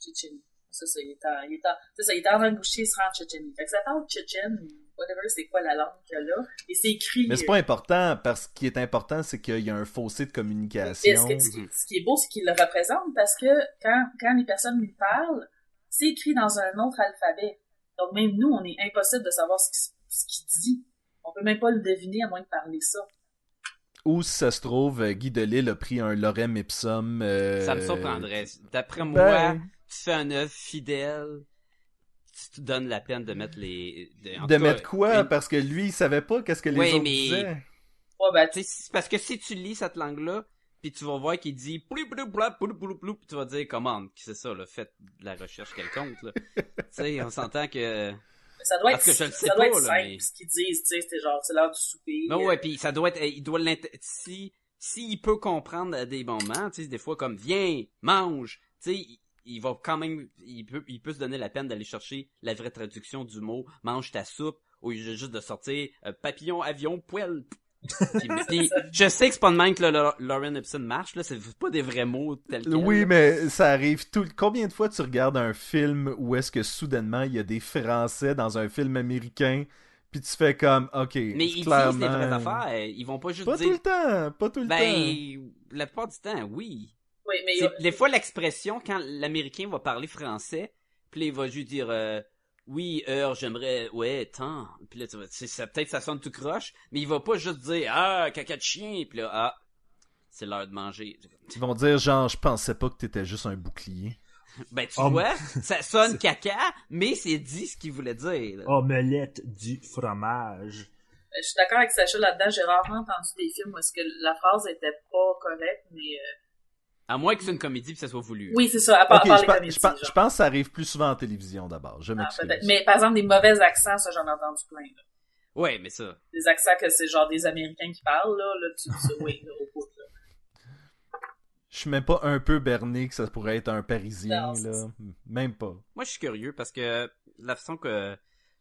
Tchétchénie. Ça, ça, il est en, il en, c'est ça, il est en Ingouchi, il sera en Tchétchénie. Fait que ça parle tchétchène, whatever, c'est quoi la langue qu'il y a là. Et c'est écrit. Mais c'est pas important, parce que ce qui est important, c'est qu'il y a un fossé de communication. ce, que- ce qui, ce qui est beau, c'est qu'il le représente parce que quand, quand les personnes lui parlent, c'est écrit dans un autre alphabet. Donc même nous, on est impossible de savoir ce qu'il ce qu'il dit. On peut même pas le deviner à moins de parler ça. Ou si ça se trouve, euh, Guy Delisle a pris un lorem ipsum. euh, Ça me surprendrait. D'après moi, Ben, tu fais un œuvre fidèle, tu te donnes la peine de mettre les... De, mettre quoi? une- Parce que lui, il savait pas qu'est-ce que les Ouais, autres mais- disaient. Ouais, ben, tu Tu sais, c'est parce que si tu lis cette langue-là, puis tu vas voir qu'il dit plou plou plou plou plou plou, puis tu vas dire comment c'est ça, là, faites de la recherche quelconque, là. tu sais, on s'entend que ça doit être, Parce que je le sais ça doit pas, être là, simple, mais- ce qu'ils disent, tu sais, c'était genre, c'est l'heure du souper. Non, euh, ouais, puis ça doit être, il doit l'int- si, s'il peut comprendre à des moments, tu sais, des fois comme, viens, mange, tu sais, il, va quand même, il peut, il peut se donner la peine d'aller chercher la vraie traduction du mot, mange ta soupe, au lieu juste de sortir, euh, papillon, avion, poêle. Puis- puis, je sais que c'est pas de même que le, le- Lauren Epson marche, là, c'est pas des vrais mots tels quels. Oui, là. mais ça arrive tout. Combien de fois tu regardes un film où est-ce que soudainement il y a des Français dans un film américain, puis tu fais comme, ok, Mais ils clairement... disent des vraies affaires, ils vont pas juste Pas dire, tout le temps, pas tout le temps. ben, la plupart du temps, oui. Oui, mais C'est- Des fois, l'expression, quand l'Américain va parler français, puis là, il va juste dire euh, Oui, heure, j'aimerais... Ouais, tant. » Puis là, tu ça, peut-être ça sonne tout croche, mais il va pas juste dire « Ah, caca de chien! » Puis là, « Ah, c'est l'heure de manger. Ils vont dire genre, je pensais pas que t'étais juste un bouclier. » Ben, tu Oh, vois, ça sonne caca, mais c'est dit ce qu'il voulait dire. là. Omelette du fromage. je suis d'accord avec Sacha là-dedans. J'ai rarement entendu des films où est-ce que la phrase était pas correcte, mais euh, À moins que c'est une comédie, puis ça soit voulu. oui, c'est ça. À part, Ok, à part je, les pa- comédies, je pa- genre. je pense que ça arrive plus souvent en télévision d'abord. Je Ah, m'excuse. mais par exemple, des mauvais accents, ça j'en ai entendu plein. Là. Ouais, mais ça... Des accents que c'est genre des Américains qui parlent, là, là tu dis oui, là, au bout, là. Je suis même pas un peu berné que ça pourrait être un Parisien, Non, là. Même pas. Moi, je suis curieux, parce que la façon que...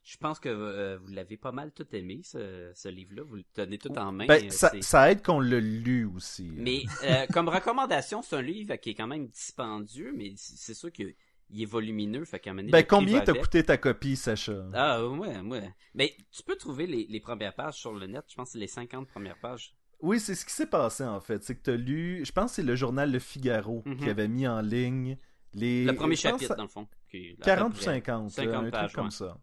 Je pense que euh, vous l'avez pas mal tout aimé, ce, ce livre-là. Vous le tenez tout en main. Ben, euh, ça, aide qu'on l'a lu aussi. Mais euh, comme recommandation, c'est un livre qui est quand même dispendieux, mais c'est sûr qu'il est volumineux, fait qu'à Ben, le combien va t'a avec. coûté ta copie, Sacha? Ah, ouais, ouais. Mais tu peux trouver les, les premières pages sur le net, je pense que c'est les 50 premières pages. Oui, c'est ce qui s'est passé, en fait. C'est que t'as lu... Je pense que c'est le journal Le Figaro Mhm. qui avait mis en ligne les... Le premier chapitre, ça- dans le fond. qui est à 40 ou peu près. 50, 50 là, un pages, truc comme ça.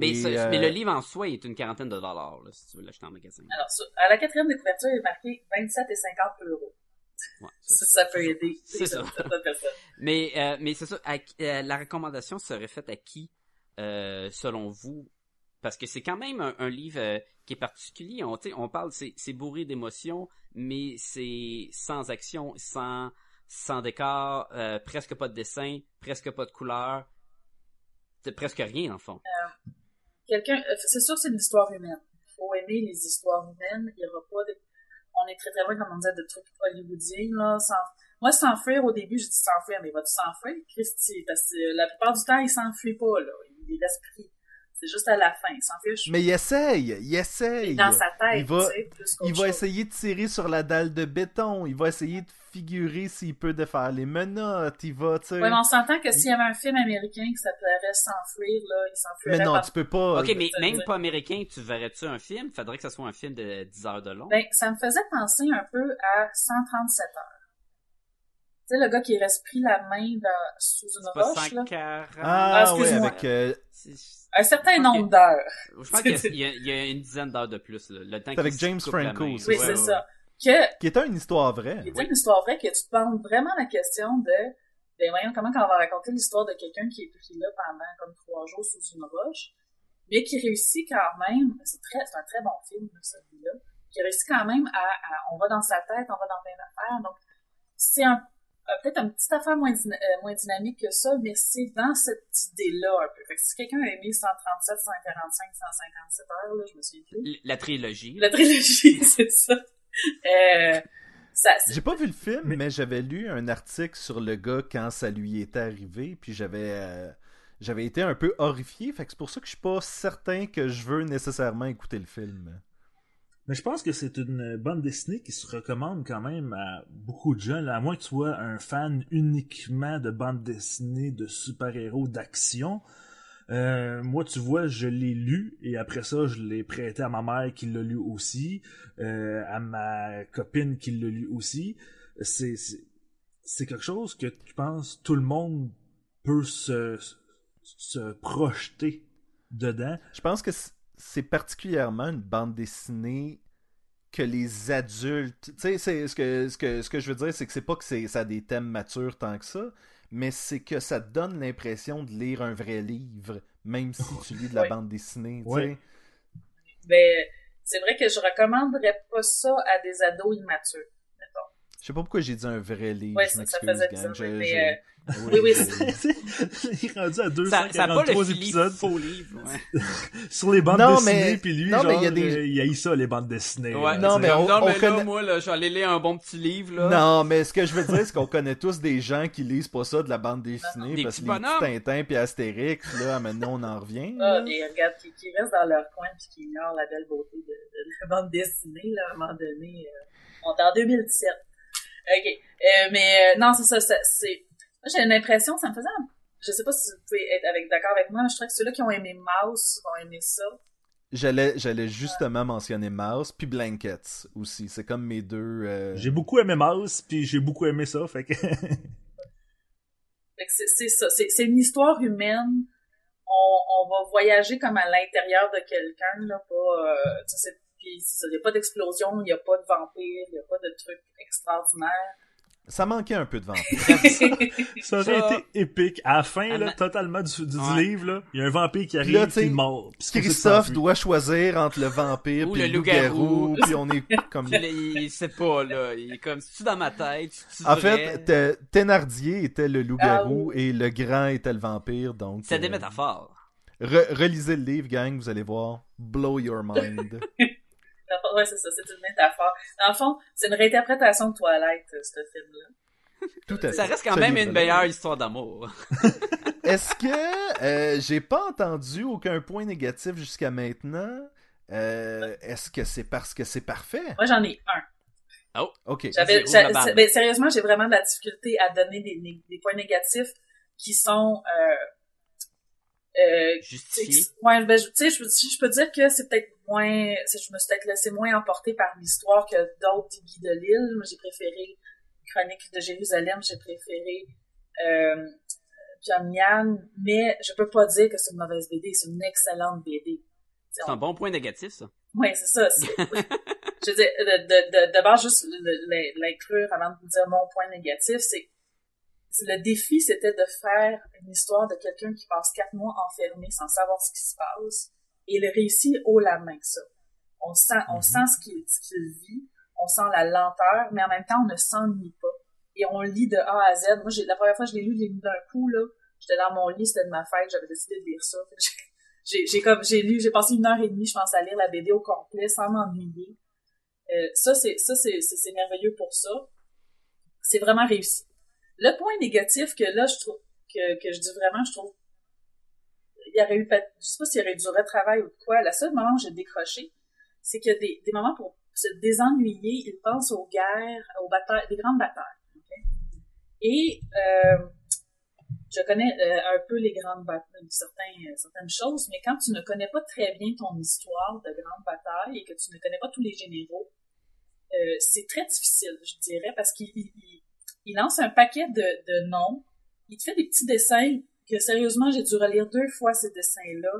Mais, Et, euh, mais le livre en soi est une quarantaine de dollars, là, si tu veux l'acheter en magasin. Alors, sur- à la quatrième de couverture, il est marqué 27 et 50 euros. Ouais, Ça, ça peut aider. C'est ça. Mais, euh, mais c'est ça. à euh, la recommandation serait faite à qui, euh, selon vous? Parce que c'est quand même un, un livre euh, qui est particulier. On, on parle, c'est, bourré d'émotions, mais c'est sans action, sans, sans décor, euh, presque pas de dessin, presque pas de couleur. Presque rien, dans le fond. Quelqu'un, euh, c'est sûr que c'est une histoire humaine. Faut aimer les histoires humaines. Il y aura pas de, on est très très loin, comme on disait, de trucs hollywoodiens, là. Moi, s'enfuir, au début, je dis s'enfuir, mais va-tu s'enfuir, Christy? Parce que la plupart du temps, il s'enfuit pas, là. Il reste pris. C'est juste à la fin. Il s'enfuit. Je... Mais il essaye, il essaye. Dans sa tête, il va, tu sais, plus qu'autre il va chose. essayer de tirer sur la dalle de béton. Il va essayer de figurer s'il peut de faire les menottes. Il va, tu sais. Ouais, mais on s'entend que s'il y avait un film américain qui s'appellerait S'enfuir, là, il s'enfuirait Mais non, par- tu peux pas. Ok, mais ça veut même dire- pas américain, tu verrais-tu un film? Faudrait que ce soit un film de 10 heures de long. Ben, ça me faisait penser un peu à 137 heures. Tu sais, le gars qui reste pris la main dans- sous une pas roche, là. 140. Ah, Ah, excuse-moi. avec. euh, Un certain nombre d'heures. Je pense qu'il y a- y, une dizaine d'heures de plus, là. Le temps avec James Franco, Oui, Ouais, c'est ouais, ça. Que, qui était une histoire vraie. qui est une histoire vraie, que tu te demandes vraiment la question de, ben voyons, comment on va raconter l'histoire de quelqu'un qui est pris là pendant comme trois jours sous une roche, mais qui réussit quand même, c'est très, c'est un très bon film, là, celui-là, qui réussit quand même à, à- on va dans sa tête, on va dans plein d'affaires, donc c'est un, peut-être une petite affaire moins, dyna- euh, moins dynamique que ça, mais c'est dans cette idée-là un peu. Fait que si quelqu'un a aimé 137, 145, 157 heures, là, je me souviens plus. La trilogie. La trilogie, c'est ça. Euh, ça J'ai pas vu le film, mais, Mais- j'avais lu un article sur le gars quand ça lui était arrivé, puis j'avais euh, j'avais été un peu horrifié, fait que c'est pour ça que je suis pas certain que je veux nécessairement écouter le film. Mais je pense que c'est une bande dessinée qui se recommande quand même à beaucoup de gens, là, à moins que tu sois un fan uniquement de bande dessinée de super-héros d'action. Euh, moi, tu vois, je l'ai lu et après ça, je l'ai prêté à ma mère qui l'a lu aussi, euh, à ma copine qui l'a lu aussi. C'est quelque chose que tu penses tout le monde peut se se projeter dedans. Je pense que c'est particulièrement une bande dessinée que les adultes. Tu sais, c'est- ce que, ce, que, ce que je veux dire, c'est que c'est pas que c'est, ça a des thèmes matures tant que ça, mais c'est que ça te donne l'impression de lire un vrai livre, même si tu lis de la bande dessinée. tu Ouais. sais. Ben, c'est vrai que je recommanderais pas ça à des ados immatures. mettons. Je sais pas pourquoi j'ai dit un vrai livre. Je ça, faisait gang. bizarre, Je- mais, je- euh, Oui, oui, il est rendu à Ça, ça a pas 243 le Philippe épisodes faux livre, ouais. sur les bandes Non, dessinées, mais- puis lui, non, mais genre, il y a des- euh, il haït ça, les bandes dessinées. Ouais, là, Non, mais on- non, mais là, connaît- moi, là, j'allais lire un bon petit livre, là. Non, mais ce que je veux dire, c'est qu'on connaît tous des gens qui lisent pas ça de la bande dessinée Des parce que les petits. Tintin puis Astérix, là, maintenant on en revient. Ah, des regarde, qui, qui restent dans leur coin puis qui ignorent la belle beauté de, de la bande dessinée, là, à un moment donné. euh, on est en 2017. OK. Euh, mais euh, non, c'est ça, ça, c'est... Moi, j'ai l'impression, ça me faisait... un- Je sais pas si vous pouvez être avec, d'accord avec moi, mais je trouvais que ceux-là qui ont aimé Mouse vont aimer ça. J'allais, j'allais justement mentionner Mouse puis Blankets aussi. C'est comme mes deux. euh, J'ai beaucoup aimé Mouse, puis j'ai beaucoup aimé ça, fait que... Fait que c'est c'est ça, c'est c'est une histoire humaine. On, on va voyager comme à l'intérieur de quelqu'un, là, pas... Euh, puis il n'y a pas d'explosion, il n'y a pas de vampire, il n'y a pas de truc extraordinaire. Ça manquait un peu de vampire. ça aurait Ça- été épique. À la fin, là, totalement du, du Ouais. livre, il y a un vampire qui arrive, là, sais, il mord. Christophe doit choisir entre le vampire Ou puis le loup-garou. puis on est comme. Là, il sait pas, là. Il est comme, c'est-tu dans ma tête? En fait, Thénardier était le loup-garou Ah et le grand était le vampire, donc. C'est des euh, métaphores. re- relisez le livre, gang, vous allez voir. Blow your mind. Ouais, c'est ça, c'est une métaphore. Dans le fond, c'est une réinterprétation de Toilette, euh, ce film-là. Tout à Ça fait. reste quand même une meilleure histoire d'amour. Est-ce que euh, j'ai pas entendu aucun point négatif jusqu'à maintenant? Euh, Est-ce que c'est parce que c'est parfait? Moi, j'en ai un. Ok. La balle. ben, sérieusement, j'ai vraiment de la difficulté à donner des, des points négatifs qui sont, euh, euh, Justifié. ouais, ben, je- tu sais, je, peux- je peux dire que c'est peut-être moins, je me suis peut-être laissé moins emporter par l'histoire que d'autres Guy de Lille. J'ai préféré Chronique de Jérusalem, j'ai préféré, euh, Pyongyang, mais je peux pas dire que c'est une mauvaise BD, c'est une excellente BD. C'est un bon point négatif, ça. Oui, c'est ça. je veux dire, d'abord, juste l'inclure avant de vous dire mon point négatif, c'est le défi, c'était de faire une histoire de quelqu'un qui passe quatre mois enfermé sans savoir ce qui se passe, et il réussit haut la main, ça. On sent, on Mhm. sent ce qu'il, qu'il vit, on sent la lenteur, mais en même temps, on ne s'ennuie pas. et on lit de A à Z. Moi, j'ai, la première fois que je l'ai lu, je l'ai lu d'un coup, là. J'étais dans mon lit, c'était de ma fête, j'avais décidé de lire ça. J'ai, j'ai comme, j'ai lu, j'ai passé une heure et demie, je pense, à lire la BD au complet sans m'ennuyer. Euh, ça, c'est, ça, c'est merveilleux pour ça. C'est vraiment réussi. Le point négatif que là, je trouve, que, je dis vraiment, je trouve, il y aurait eu, je sais pas s'il y aurait eu du retravail ou de quoi. La seule moment où j'ai décroché, c'est qu'il y a des, moments pour se désennuyer, ils pensent aux guerres, aux batailles, des grandes batailles. Et euh, je connais euh, un peu les grandes batailles, certains, euh, certaines choses, mais quand tu ne connais pas très bien ton histoire de grandes batailles et que tu ne connais pas tous les généraux, c'est très difficile, je dirais, parce qu'il il, lance un paquet de, noms, il te fait des petits dessins que sérieusement j'ai dû relire deux fois ces dessins-là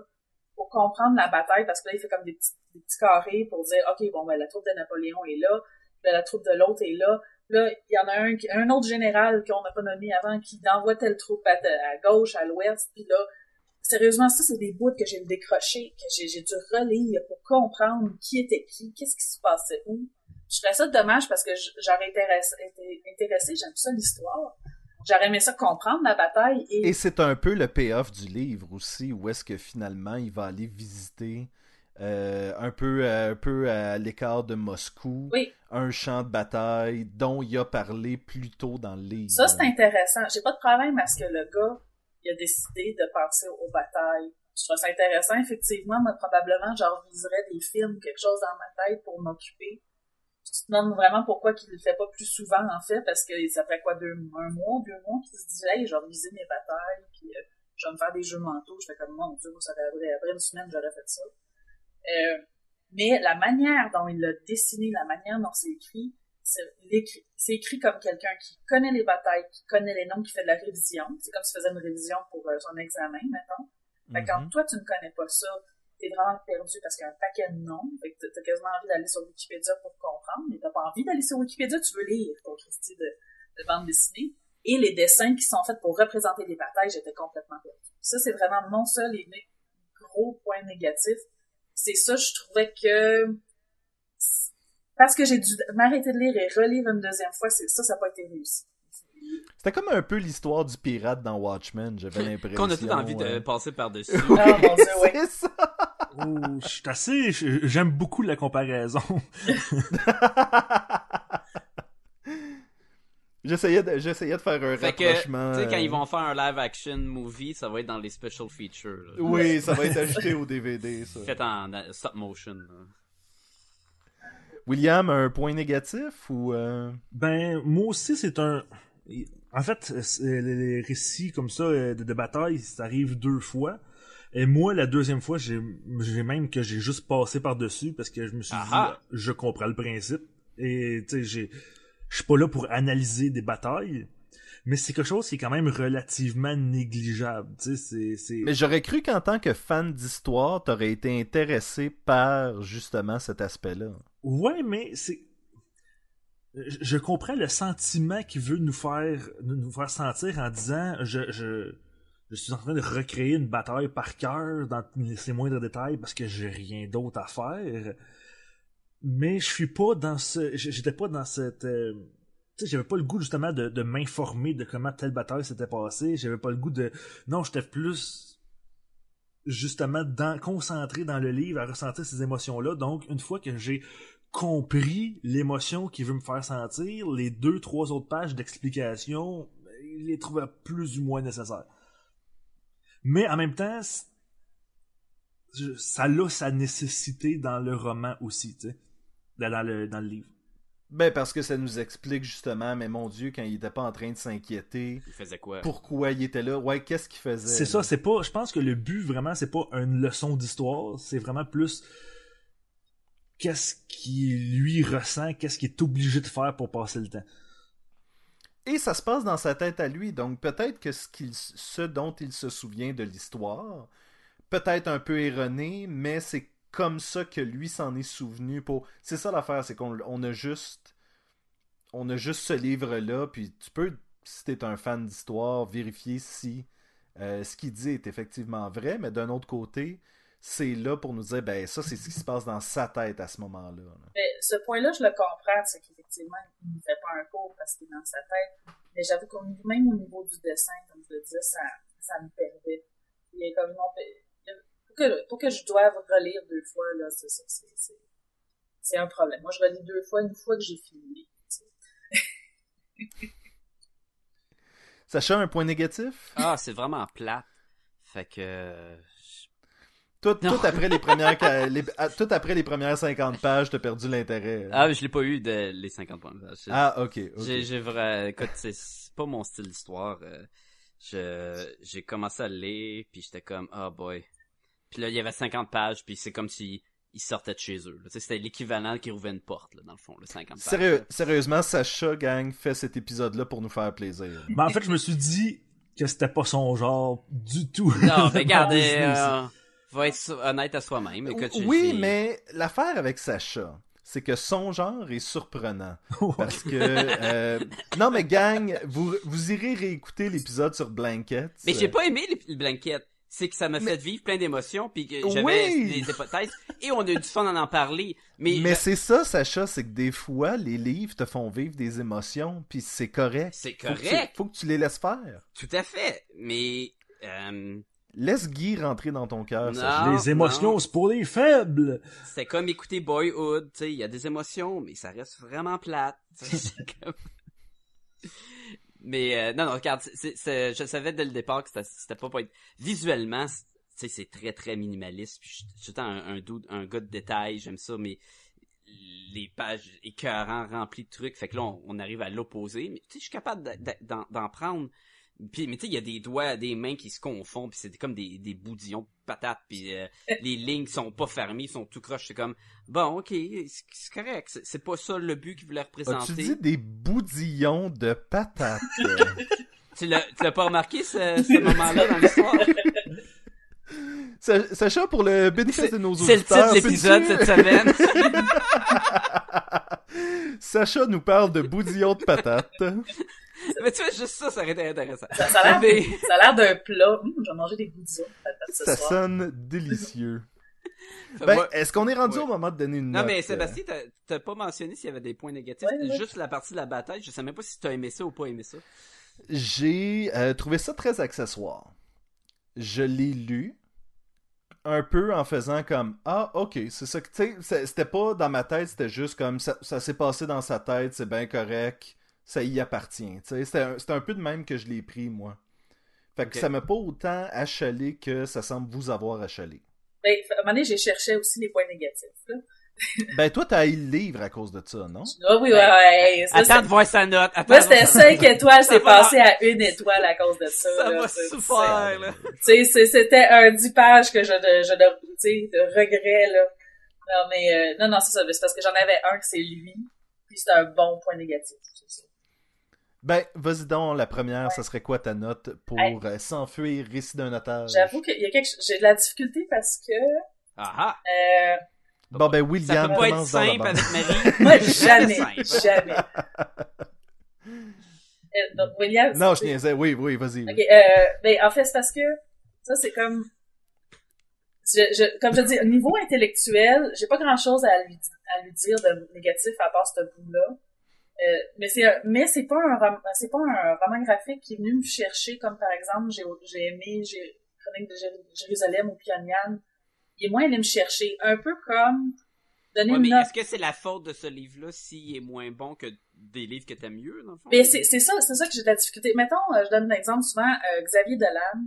pour comprendre la bataille, parce que là il fait comme des petits, carrés pour dire ok bon ben la troupe de Napoléon est là, puis la troupe de l'autre est là, là il y en a un un autre général qu'on n'a pas nommé avant qui envoie telle troupe à, gauche, à l'ouest, puis là sérieusement ça c'est des bouts que j'ai décroché, que j'ai dû relire pour comprendre qui était qui, qu'est-ce qui se passait où. Je ferais ça dommage parce que j'aurais intéressé, été intéressé, j'aime ça l'histoire. J'aurais aimé ça comprendre la bataille et, Et c'est un peu le payoff du livre aussi, où est-ce que finalement il va aller visiter euh, un peu, euh, un peu à l'écart de Moscou, Oui. un champ de bataille dont il a parlé plus tôt dans le livre. ça c'est intéressant. J'ai pas de problème à ce que le gars il a décidé de penser aux batailles. Je trouve ça intéressant, effectivement, moi probablement je reviserais des films, quelque chose dans ma tête pour m'occuper. Tu te demandes vraiment pourquoi qu'il le fait pas plus souvent en fait, parce que ça fait quoi deux un mois, deux mois qu'il se dit hey, je vais reviser mes batailles, puis euh, je vais me faire des jeux mentaux. Je fais comme mon Dieu, ça fait après, une semaine j'aurais fait ça. Euh, mais la manière dont il l'a dessiné, la manière dont c'est écrit, c'est écrit comme quelqu'un qui connaît les batailles, qui connaît les noms, qui fait de la révision. C'est comme s'il faisait une révision pour euh, son examen, mettons. Fait quand Mhm. toi, tu ne connais pas ça, t'es vraiment perdu parce qu'il y a un paquet de noms. Fait que t'as- quasiment envie d'aller sur Wikipédia pour comprendre, mais t'as pas envie d'aller sur Wikipédia, tu veux lire ton Christie de, de bande dessinée. Et les dessins qui sont faits pour représenter les batailles, j'étais complètement perdu. Ça, c'est vraiment mon seul et gros point négatif. C'est ça, je trouvais que parce que j'ai dû m'arrêter de lire et relire une deuxième fois, c'est ça, ça n'a pas été réussi. C'était comme un peu l'histoire du pirate dans Watchmen, j'avais l'impression. Qu'on a tout envie de passer par-dessus. Ah, mon Dieu, oui. C'est ça! Oh, je suis assez. J'aime beaucoup la comparaison. J'essayais de, j'essayais de faire un Fait rapprochement. tu sais, quand euh, ils vont faire un live action movie, ça va être dans les special features. là. Oui, ça va être ajouté au DVD, ça. Fait en euh, stop motion. là. William, un point négatif ou... euh, Ben, moi aussi, c'est un. En fait, les récits comme ça euh, de, de bataille, ça arrive deux fois. Et moi, la deuxième fois, j'ai même que j'ai juste passé par-dessus parce que je me suis Ah dit, je comprends le principe. Et, tu sais, j'ai. Je suis pas là pour analyser des batailles. Mais c'est quelque chose qui est quand même relativement négligeable. Tu sais, c'est- c'est. Mais j'aurais cru qu'en tant que fan d'histoire, t'aurais été intéressé par justement cet aspect-là. Ouais, mais c'est. Je je comprends le sentiment qu'il veut nous faire nous faire sentir en disant je, je, je suis en train de recréer une bataille par cœur dans ses moindres détails parce que j'ai rien d'autre à faire. Mais je suis pas dans ce. J'étais pas dans cette. euh, tu sais, j'avais pas le goût justement de, m'informer de comment telle bataille s'était passée. J'avais pas le goût de. Non, j'étais plus justement concentré dans le livre à ressentir ces émotions-là. Donc, une fois que j'ai compris l'émotion qu'il veut me faire sentir, les deux, trois autres pages d'explication, il les trouvait plus ou moins nécessaires. Mais en même temps, ça a sa nécessité dans le roman aussi, tu sais, dans le, dans le livre. Ben parce que ça nous explique justement, mais mon Dieu, quand il était pas en train de s'inquiéter, Il faisait quoi? pourquoi il était là, ouais, qu'est-ce qu'il faisait. C'est ça, c'est pas. Je pense que le but vraiment, c'est pas une leçon d'histoire, c'est vraiment plus qu'est-ce qu'il lui ressent, qu'est-ce qu'il est obligé de faire pour passer le temps. Et ça se passe dans sa tête à lui, donc peut-être que ce, dont il se souvient de l'histoire, peut-être un peu erroné, mais c'est comme ça que lui s'en est souvenu pour. C'est ça l'affaire, c'est qu'on on a juste. On a juste ce livre-là, puis tu peux, si t'es un fan d'histoire, vérifier si euh, ce qu'il dit est effectivement vrai, mais d'un autre côté, c'est là pour nous dire, ben ça, c'est ce qui se passe dans sa tête à ce moment-là. là. Mais ce point-là, je le comprends, c'est qu'effectivement, il ne fait pas un cours parce qu'il est dans sa tête. Mais j'avoue qu'au niveau, même au niveau du dessin, comme je le disais, ça, ça me perdait. Il y a comme non, a- pour que, pour que je doive relire deux fois, là, c'est, c'est, c'est, c'est, c'est un problème. Moi, je relis deux fois une fois que j'ai fini. Sacha, un point négatif? Ah, c'est vraiment plate. Fait que... euh, Tout, tout après les premières, les- ah, tout après les premières 50 pages, t'as perdu l'intérêt. Ah, mais je l'ai pas eu de les 50 points. J'ai- Ah, ok. J'ai, j'ai vrai, écoute, c'est, c'est pas mon style d'histoire. euh, je, j'ai commencé à le lire, puis j'étais comme, oh boy. Puis là, il y avait 50 pages, puis c'est comme si ils sortaient de chez eux. là. Tu sais, c'était l'équivalent qui rouvrait une porte, là, dans le fond, le 50 pages. Sérieux, sérieusement, Sacha, gang, fait cet épisode-là pour nous faire plaisir. Mais en fait, je me suis dit que c'était pas son genre du tout. Non, mais regardez, Va être honnête à soi-même. Oui, mais l'affaire avec Sacha, c'est que son genre est surprenant. Parce que... euh, Non, mais gang, vous, vous irez réécouter l'épisode sur Blankets. Mais j'ai pas aimé les blankets. C'est que ça m'a Mais- fait vivre plein d'émotions, puis que j'avais Oui! des hypothèses, et on a eu du fun à en parler. Mais, Mais je- c'est ça, Sacha, c'est que des fois, les livres te font vivre des émotions, puis c'est correct. c'est Faut que tu- correct, faut que tu les laisses faire. tout à fait. Mais euh, Laisse Guy rentrer dans ton cœur. Les émotions, c'est pour les faibles. c'est comme écouter Boyhood, tu sais, il y a des émotions, mais ça reste vraiment plate. Comme- Mais euh, non, non, regarde, je savais dès le départ que c'était- pas pour être visuellement, c'est- tu sais, c'est très très minimaliste. Puis je suis un, un, un gars de détails, j'aime ça, mais les pages écœurants remplies de trucs, fait que là on, on arrive à l'opposé. Mais tu sais, je suis capable de- de- d'en d'en prendre. Puis, mais tu sais, il y a des doigts, des mains qui se confondent, puis c'est comme des, des boudillons de patates, puis euh, les lignes sont pas fermées, sont tout croches. C'est comme, bon, ok, c'est correct. C'est- pas ça le but qu'il voulait représenter. dit des boudillons de patates? Tu l'as tu l'as pas remarqué, ce, ce moment-là dans l'histoire? Sa- Sacha, pour le bénéfice de nos c'est le titre auditeurs, de l'épisode cette semaine. Sacha nous parle de boudillons de patates. Mais tu vois, juste ça, ça aurait été intéressant. Ça, ça a l'air, Mais- ça a l'air d'un plat. Hum, je vais manger des peut-être ce Ça soir. sonne délicieux. Ben, moi- est-ce qu'on est rendu Ouais. au moment de donner une Non, note? mais euh? Sébastien, t'as- t'as pas mentionné s'il y avait des points négatifs. Ouais, ouais. Juste la partie de la bataille, je sais même pas si t'as aimé ça ou pas aimé ça. J'ai euh, trouvé ça très accessoire. Je l'ai lu un peu en faisant comme ah ok c'est ça que tu sais c'était pas dans ma tête c'était juste comme ça, ça s'est passé dans sa tête c'est bien correct ça y appartient c'était un, peu de même que je l'ai pris moi fait que ça m'a pas autant achalé que ça semble vous avoir achalé Ben, à un moment donné, j'ai cherché aussi les points négatifs. Là. ben toi t'as eu le livre à cause de ça non? Ah oui, ouais, Ben, ouais. Ça, Attends c'est- de voir sa note. Attends Moi, de c'était voir sa- 5 étoiles, c'est passé à une étoile à cause de ça. Ça là. va C'est- super, là. Tu sais, c'est- c'était un 10 pages que je, de, je de, regret, là. Non, mais, euh, non, non, c'est ça. C'est parce que j'en avais un que c'est lui, puis c'est un bon point négatif. c'est ça. Ben vas-y donc la première ça serait quoi ta note pour Hey. euh, s'enfuir récit d'un otage? J'avoue qu'il y a quelque chose, j'ai de la difficulté parce que, Ah euh, bon ben Ça William peut pas être simple avec Marie. moi, jamais, jamais. Euh, donc, William, non je niaisais oui oui vas-y Ok, euh, ben, en fait, c'est parce que ça, c'est comme, je, je, comme je dis, au niveau intellectuel, j'ai pas grand chose à lui, à lui dire de négatif à part ce bout-là. Euh, mais c'est, un- mais c'est pas un, c'est pas un roman graphique qui est venu me chercher, comme par exemple, j'ai, j'ai aimé, j'ai, Chronique de Jér- Jérusalem ou Pyongyang. Il est moins allé me chercher. Un peu comme, donner Ouais, mais est-ce que c'est la faute de ce livre-là s'il est moins bon que des livres que t'aimes mieux, dans le fond? Mais c'est c'est ça, c'est ça que j'ai de la difficulté. Mettons, euh, je donne un exemple souvent, euh, Xavier Dolan.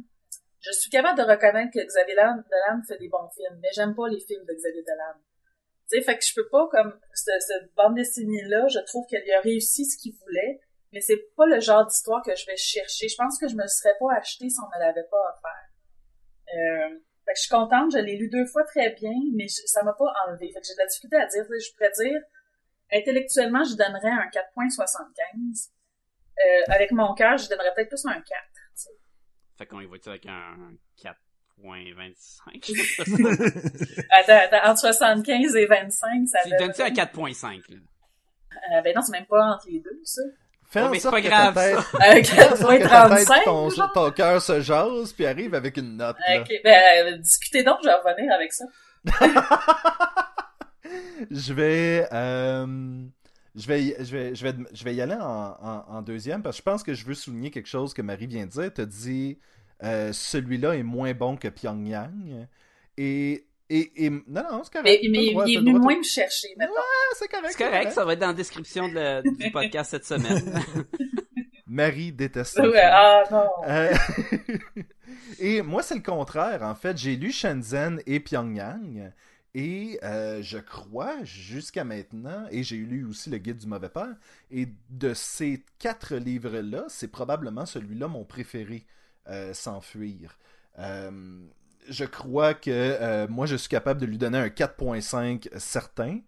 Je suis capable de reconnaître que Xavier Dolan fait des bons films, mais j'aime pas les films de Xavier Dolan. Tu sais, fait que je peux pas, comme, cette, cette bande dessinée-là, je trouve qu'elle a réussi ce qu'il voulait, mais c'est pas le genre d'histoire que je vais chercher. Je pense que je me serais pas acheté si on me l'avait pas offert. Euh, fait que je suis contente, je l'ai lu deux fois très bien, mais je- ça m'a pas enlevé. Fait que j'ai de la difficulté à dire, je pourrais dire, intellectuellement, je donnerais un 4.75. Euh, avec mon cœur, je donnerais peut-être plus un 4. tu sais. Fait qu'on y va avec un 4.25? Attends, attends, entre 75 et 25, ça tu donnes-tu un 4.5, là? Euh, ben non, c'est même pas entre les deux, ça. Fais Oh, en mais c'est pas que grave, ta tête, ça. Avec que ta tête, 35, ton, ton cœur se jase, puis arrive avec une note. là. Ok, ben, euh, discutez donc, je vais revenir avec ça. Je vais, euh, je vais, y- je vais, je vais, je vais y aller en, en- en deuxième parce que je pense que je veux souligner quelque chose que Marie vient de dire. T'as dit euh, celui-là est moins bon que Pyongyang et et, et non non c'est correct. Mais, droit, il est venu moins me chercher, maintenant. Ah, c'est correct. C'est correct, ça va être dans la description de la- du podcast cette semaine. Marie déteste. ça. Ouais, ah non. Euh, et moi, c'est le contraire. En fait, j'ai lu Shenzhen et Pyongyang. Et euh, je crois, jusqu'à maintenant, et j'ai lu aussi Le Guide du Mauvais Père, et de ces quatre livres-là, c'est probablement celui-là mon préféré, euh, S'enfuir. Euh, je crois que euh, moi, je suis capable de lui donner un 4.5 certain.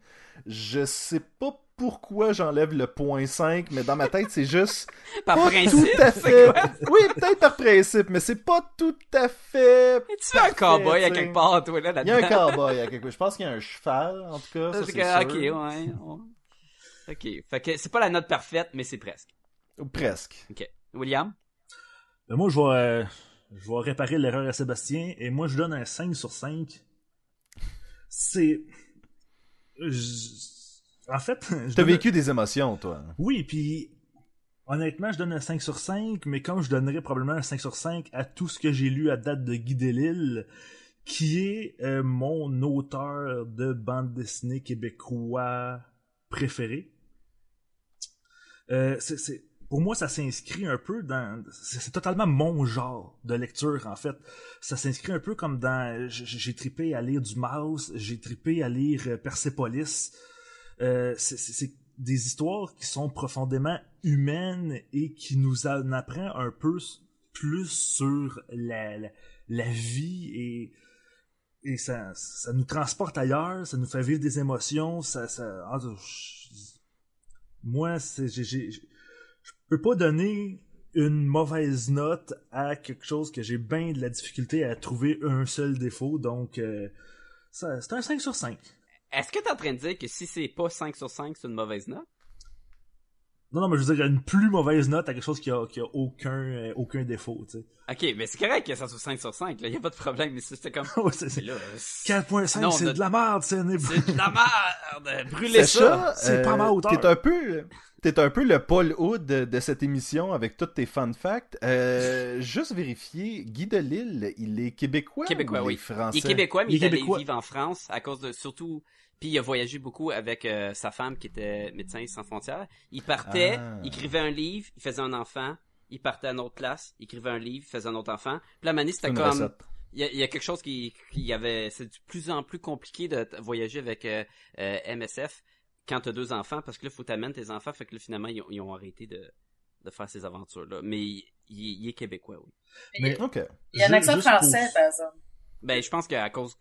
Je sais pas pourquoi j'enlève le point 5, mais dans ma tête, c'est juste Par pas principe, tout à fait. Oui, peut-être par principe, mais c'est pas tout à fait. Es-tu un cowboy à quelque part, toi, là, Il y a un là-dedans? cowboy à quelque Je pense qu'il y a un cheval, en tout cas. Ça, C'est que- ok, ouais. Ok. Fait que c'est pas la note parfaite, mais c'est presque. Ou presque. Ok. William? Ben, moi, je vais, euh, je vais réparer l'erreur à Sébastien et moi, je donne un 5 sur 5. C'est. je- En fait, T'as donne- vécu des émotions, toi. Oui, puis honnêtement, je donne un 5 sur 5, mais comme je donnerais probablement un 5 sur 5 à tout ce que j'ai lu à date de Guy Delisle, qui est euh, mon auteur de bande dessinée québécois préféré. Euh, c'est- pour moi, ça s'inscrit un peu dans... C'est totalement mon genre de lecture, en fait. Ça s'inscrit un peu comme dans... J'ai tripé à lire du Mouse, j'ai tripé à lire euh, Persepolis. Euh, c'est- des histoires qui sont profondément humaines et qui nous en apprend un peu plus sur la, la, vie et et ça, ça nous transporte ailleurs, ça nous fait vivre des émotions, ça, ça moi j'ai- je peux pas donner une mauvaise note à quelque chose que j'ai bien de la difficulté à trouver un seul défaut donc euh, c'est un 5 sur 5. Est-ce que t'es en train de dire que si c'est pas 5 sur 5, c'est une mauvaise note? Non, non, mais je veux dire, une plus mauvaise note à quelque chose qui a, qui a aucun, euh, aucun défaut, tu sais. Ok, mais c'est correct que ça soit 5 sur 5, là. Y a pas de problème, mais c'était comme... Ouais, c'est- Mais c'est- là, euh, c'est 4.5, Non, c'est de- la merde, c'est c'est de la merde! Brûlez ça! C'est pas euh, ma hauteur. T'es un peu, t'es un peu le Paul Hood de, de cette émission avec tous tes fun facts. Euh, juste vérifier, Guy Delisle, il est québécois Québécois, ou il oui. est français? Il est québécois, mais Il il, est allé vivre en France à cause de surtout. Puis il a voyagé beaucoup avec euh, sa femme qui était médecin sans frontières. Il partait, Ah. il écrivait un livre, il faisait un enfant, il partait à une autre place, il écrivait un livre, il faisait un autre enfant. Puis la manie c'était comme il y, a, il y a quelque chose qui, qui avait c'est de plus en plus compliqué de voyager avec euh, euh, MSF quand t'as deux enfants parce que là faut t'amener tes enfants fait que là, finalement ils ont, ils ont arrêté de de faire ces aventures là mais il, il- il est québécois oui Mais- Ok. Il y a un accent français, pour- par exemple. ben je pense qu'à cause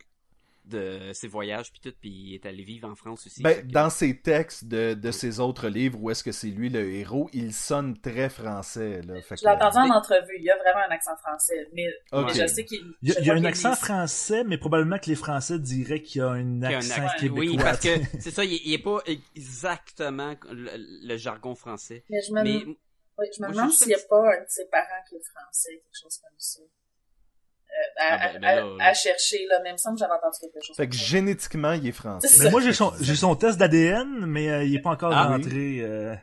de ses voyages puis tout puis il est allé vivre en France aussi Ben, que- dans ses textes de, de ses autres livres, où est-ce que c'est lui le héros, il sonne très français. Là. Fait Je l'ai entendu en entrevue, il y a vraiment un accent français. Mais, je sais qu'il Il y a, je il y a vois un accent français, mais probablement que les Français diraient qu'il y a un qu'il y a un accent accent- québécois. oui parce que c'est ça il, il est pas exactement le, le jargon français Mais je me, mais oui, je me moi, demande s'il n'y a pas un de ses parents qui est français, quelque chose comme ça. Euh, à, Ah ben, ben à- là, à- à chercher, là, mais il me semble que j'avais entendu quelque chose. Fait que génétiquement, il est français. Mais moi, j'ai son, j'ai son test d'ADN, mais euh, il est pas encore Ah oui. rentré. euh,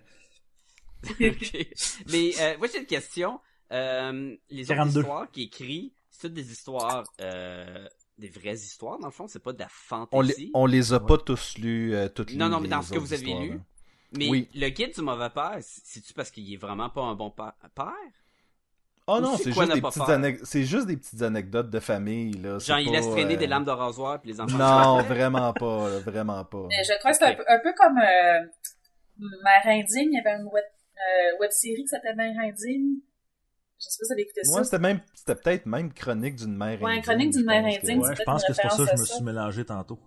Ok. Mais euh, moi j'ai une question. Euh, les autres 42. histoires qu'il écrit, c'est toutes des histoires, euh, des vraies histoires dans le fond, c'est pas de la On les, fantaisie. on les a pas tous lus, euh, toutes Non, non, mais dans les ce que vous avez lu, là. Mais Oui. le guide du mauvais père, c'est-tu parce qu'il est vraiment pas un bon père? Oh non, c'est juste, des petites juste des petites anecdotes de famille. Là. Genre, il laisse traîner euh, des lames de rasoir puis les enfants. Non, vraiment pas, là, vraiment pas. Mais je crois que c'est un, un peu comme euh, Mère Indigne, il y avait une web, euh, web série qui s'appelait Mère Indigne. Je sais pas si vous avez écouté ça. Moi, c'était même, c'était peut-être même chronique d'une mère Ouais, indigne. chronique d'une mère que- indigne, Ouais, je pense que c'est pour ça que je me suis mélangé tantôt.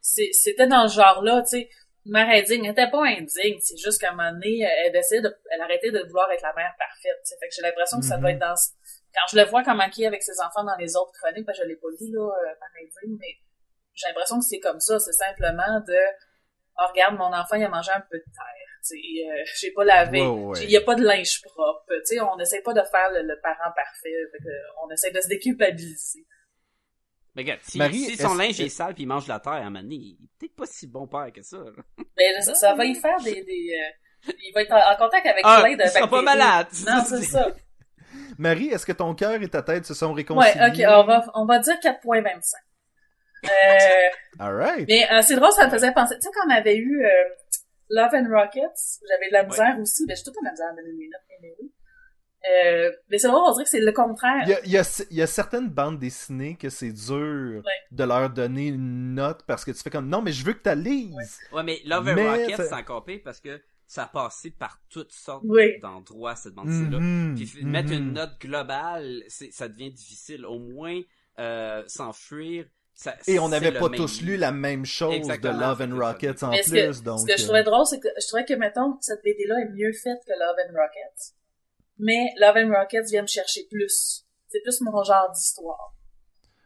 C'était dans ce genre-là, tu sais. Mère indigne, elle était pas indigne, c'est juste qu'à un moment donné, elle décidait de, elle arrêtait de vouloir être la mère parfaite, tu sais. Fait que j'ai l'impression que ça doit être dans, quand je le vois comment il est avec ses enfants dans les autres chroniques, ben je l'ai pas lu, là, euh, Mère indigne, mais j'ai l'impression que c'est comme ça, c'est simplement de, oh, regarde, mon enfant, il a mangé un peu de terre, tu euh, j'ai pas lavé, Ouais, ouais. il y a pas de linge propre, tu sais, on essaie pas de faire le, le parent parfait, fait que, on essaie de se déculpabiliser. Mais regarde, si, Marie, si son est-ce linge que- est sale puis il mange de la terre à un moment donné, il est peut-être pas si bon père que ça. Mais là, ça, ça va y faire des, des euh, il va être en, contact avec Ah, plein de il sera pas bactéries. malade. Non, c'est ça. Marie, est-ce que ton cœur et ta tête se sont Ouais, réconciliés? ok, on va, on va dire 4.25. Euh, Alright. mais euh, c'est drôle, ça me faisait penser, tu sais, quand on avait eu euh, Love and Rockets, j'avais de la misère aussi, ben j'ai tout de la misère à donner mes notes, mais oui. Euh, mais c'est drôle, on dirait que c'est le contraire. Il y a, il y a- il y a certaines bandes dessinées que c'est dur Ouais. de leur donner une note parce que tu fais comme non mais je veux que tu lises. Ouais, mais Love and Rocket, c'est encore pire parce que ça a passé par toutes sortes Oui. d'endroits, cette bande-là. Mhm, Puis mettre mhm. une note globale, ça devient difficile. Au moins, euh, s'enfuir, ça, Et on n'avait pas même tous lu la même chose Exactement, de Love and. Rockets en plus que, donc. ce que je euh, trouvais drôle, c'est que je trouvais que, mettons, cette BD-là est mieux faite que Love and Rockets. Mais Love and Rockets vient me chercher plus. C'est plus mon genre d'histoire.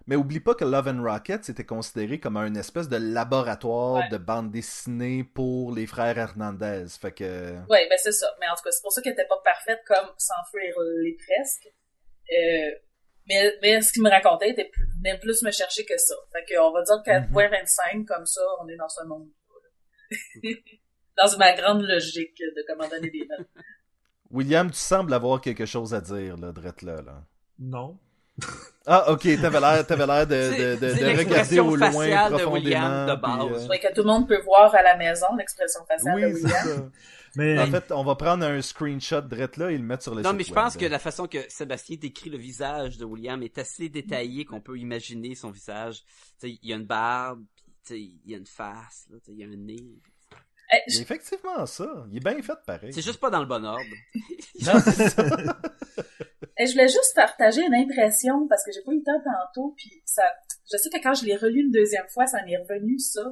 Mais oublie pas que Love and Rockets était considéré comme un espèce de laboratoire Ouais. de bande dessinée pour les frères Hernandez. Fait que Ouais, ben c'est ça. Mais en tout cas, c'est pour ça qu'elle était pas parfaite comme S'enfuir les presque. Euh, mais, mais ce qu'il me racontait était plus, venait plus me chercher que ça. Fait que on va dire Mhm. 4.25, comme ça, on est dans ce monde Dans ma grande logique de comment donner des notes. William, tu sembles avoir quelque chose à dire là, drette là. là. Non. Ah, ok, t'avais l'air, t'avais l'air de, de, de, c'est de regarder l'expression au loin faciale de profondément. William de puis, base. euh, Ouais, que tout le monde peut voir à la maison, l'expression faciale Oui, de c'est William. ça. Mais En fait, on va prendre un screenshot drette là et le mettre sur le Non, site mais je web. pense que la façon que Sébastien décrit le visage de William est assez détaillée qu'on peut imaginer son visage. Tu sais, il y a une barbe, puis tu sais, il y a une face, là, tu sais, il y a un nez. Eh, effectivement ça. Il est bien fait pareil. C'est juste pas dans le bon ordre. Non, c'est ça. Et je voulais juste partager une impression parce que j'ai pas eu le temps tantôt puis ça je sais que quand je l'ai relu une deuxième fois ça m'est revenu ça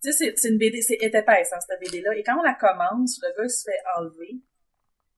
tu sais c'est- c'est une BD c'est est épaisse hein, cette BD là et quand on la commence le gars se fait enlever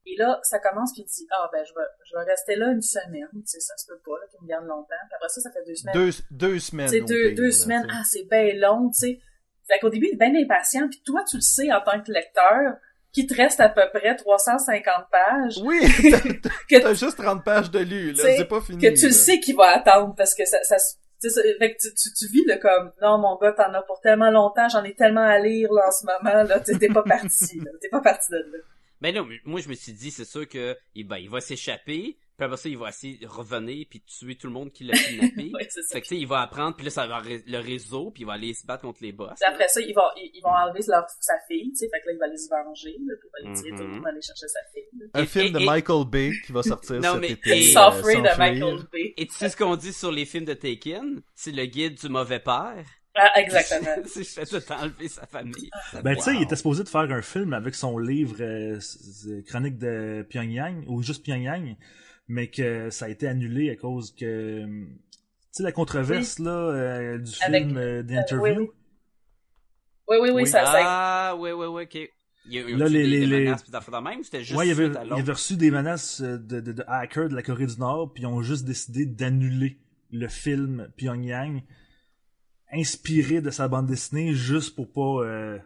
et là ça commence puis il dit ah ben je vais je vais rester là une semaine tu sais ça se peut pas là qu'il me garde longtemps puis après ça ça fait deux semaines deux, deux semaines. c'est deux deux là, semaines ah c'est bien long tu sais fait qu'au début il est bien impatient puis toi tu le sais en tant que lecteur qu'il te reste à peu près 350 pages Oui, t'as- que t'as juste 30 pages de lu, là. C'est pas fini. que tu là. le sais qu'il va attendre parce que ça, ça, se- tu, sais, ça- fait que tu, tu, tu vis le comme non mon gars t'en as pour tellement longtemps j'en ai tellement à lire là en ce moment là t'es pas parti là t'es pas parti de là Mais non, mais moi je me suis dit, c'est sûr que il, ben, il va s'échapper, puis après ça, il va essayer de revenir puis tuer tout le monde qui l'a kidnappé. ouais c'est ça Fait que tu sais, il va apprendre, puis là, ça va le réseau, puis il va aller se battre contre les boss. Puis après ça ils vont ils, ils vont enlever leur, sa fille tu sais fait que là il va aller se venger là, puis il va tirer Mhm. tout le monde aller chercher sa fille là. Un Et- film et- de et- Michael Bay qui va sortir Non, cet mais- été. et- euh, de. Michael Bay Et tu sais ce qu'on dit sur les films de Taken? C'est le guide du mauvais père. ah exactement C'est fait tout enlever sa famille. Ben, tu sais, il était supposé de faire un film avec son livre euh, Chronique de Pyongyang, ou juste Pyongyang, mais que ça a été annulé à cause que... Tu sais, la controverse, là, euh, du Avec- film euh, The euh, Interview. oui, oui oui oui, ça, ça Ah, ouais, ouais, ouais, ok. Il y a eu Là, les- des, les- les- menaces de même, ou c'était juste Ouais, il avait, à il avait reçu des menaces de, de, de hackers de la Corée du Nord, puis ils ont juste décidé d'annuler le film Pyongyang, inspiré de sa bande dessinée, juste pour pas, euh,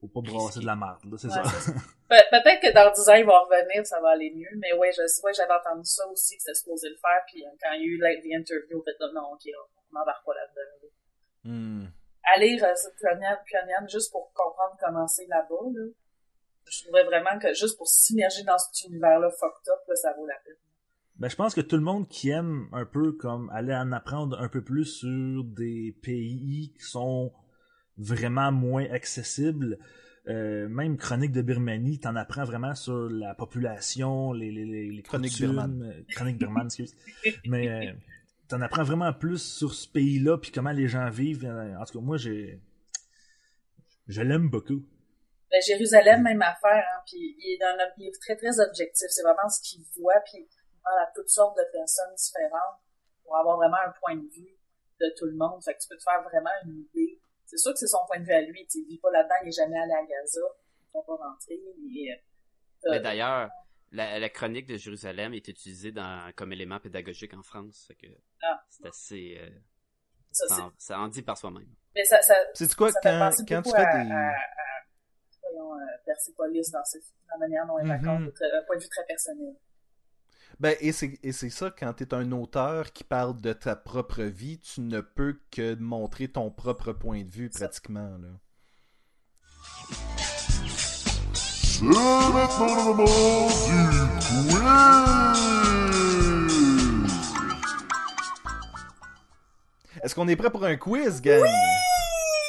pour pas brasser de la merde, là, c'est Ouais, ça. Pe- peut-être que dans 10 ans, il va revenir, ça va aller mieux. Mais ouais, je ouais, j'avais entendu ça aussi, que c'était supposé le faire. Puis euh, quand il y a eu like, the interview, en fait, non, ok, on n'embarque pas là-dedans. Hmm. Aller ce Pyongyang, Pyongyang juste pour comprendre comment c'est là-bas, là. Je trouvais vraiment que juste pour s'immerger dans cet univers-là fucked up, là, ça vaut la peine. Ben, je pense que tout le monde qui aime un peu comme aller en apprendre un peu plus sur des pays qui sont vraiment moins accessibles, euh, même Chronique de Birmanie, t'en apprends vraiment sur la population, les, les, les, les Chronique coutumes, birmane. euh, Chronique birmane, excuse. Mais euh, t'en apprends vraiment plus sur ce pays-là, puis comment les gens vivent. Euh, En tout cas, moi, j'ai... Je l'aime beaucoup. Ben, Jérusalem, même affaire, hein, puis il est, dans un- il est très, très objectif. C'est vraiment ce qu'il voit, puis il parle à toutes sortes de personnes différentes pour avoir vraiment un point de vue de tout le monde. Fait que tu peux te faire vraiment une idée. C'est sûr que c'est son point de vue à lui. Il vit pas là-dedans, il est jamais allé à Gaza. Il va pas rentrer, mais... euh, Mais d'ailleurs, la, la chronique de Jérusalem est utilisée dans, comme élément pédagogique en France. Fait que Ah. c'est assez... euh, ça, en, ça en dit par soi-même. mais ça, ça, C'est quoi, ça quand, quand tu fais à- des... à- à- voyons, euh, Persepolis dans cette la manière dont elle Mhm. raconte, euh, un point de vue très personnel. Ben, et c'est et c'est ça, quand t'es un auteur qui parle de ta propre vie, tu ne peux que montrer ton propre point de vue, pratiquement, là. C'est maintenant le moment du quiz! Est-ce qu'on est prêt pour un quiz, gang?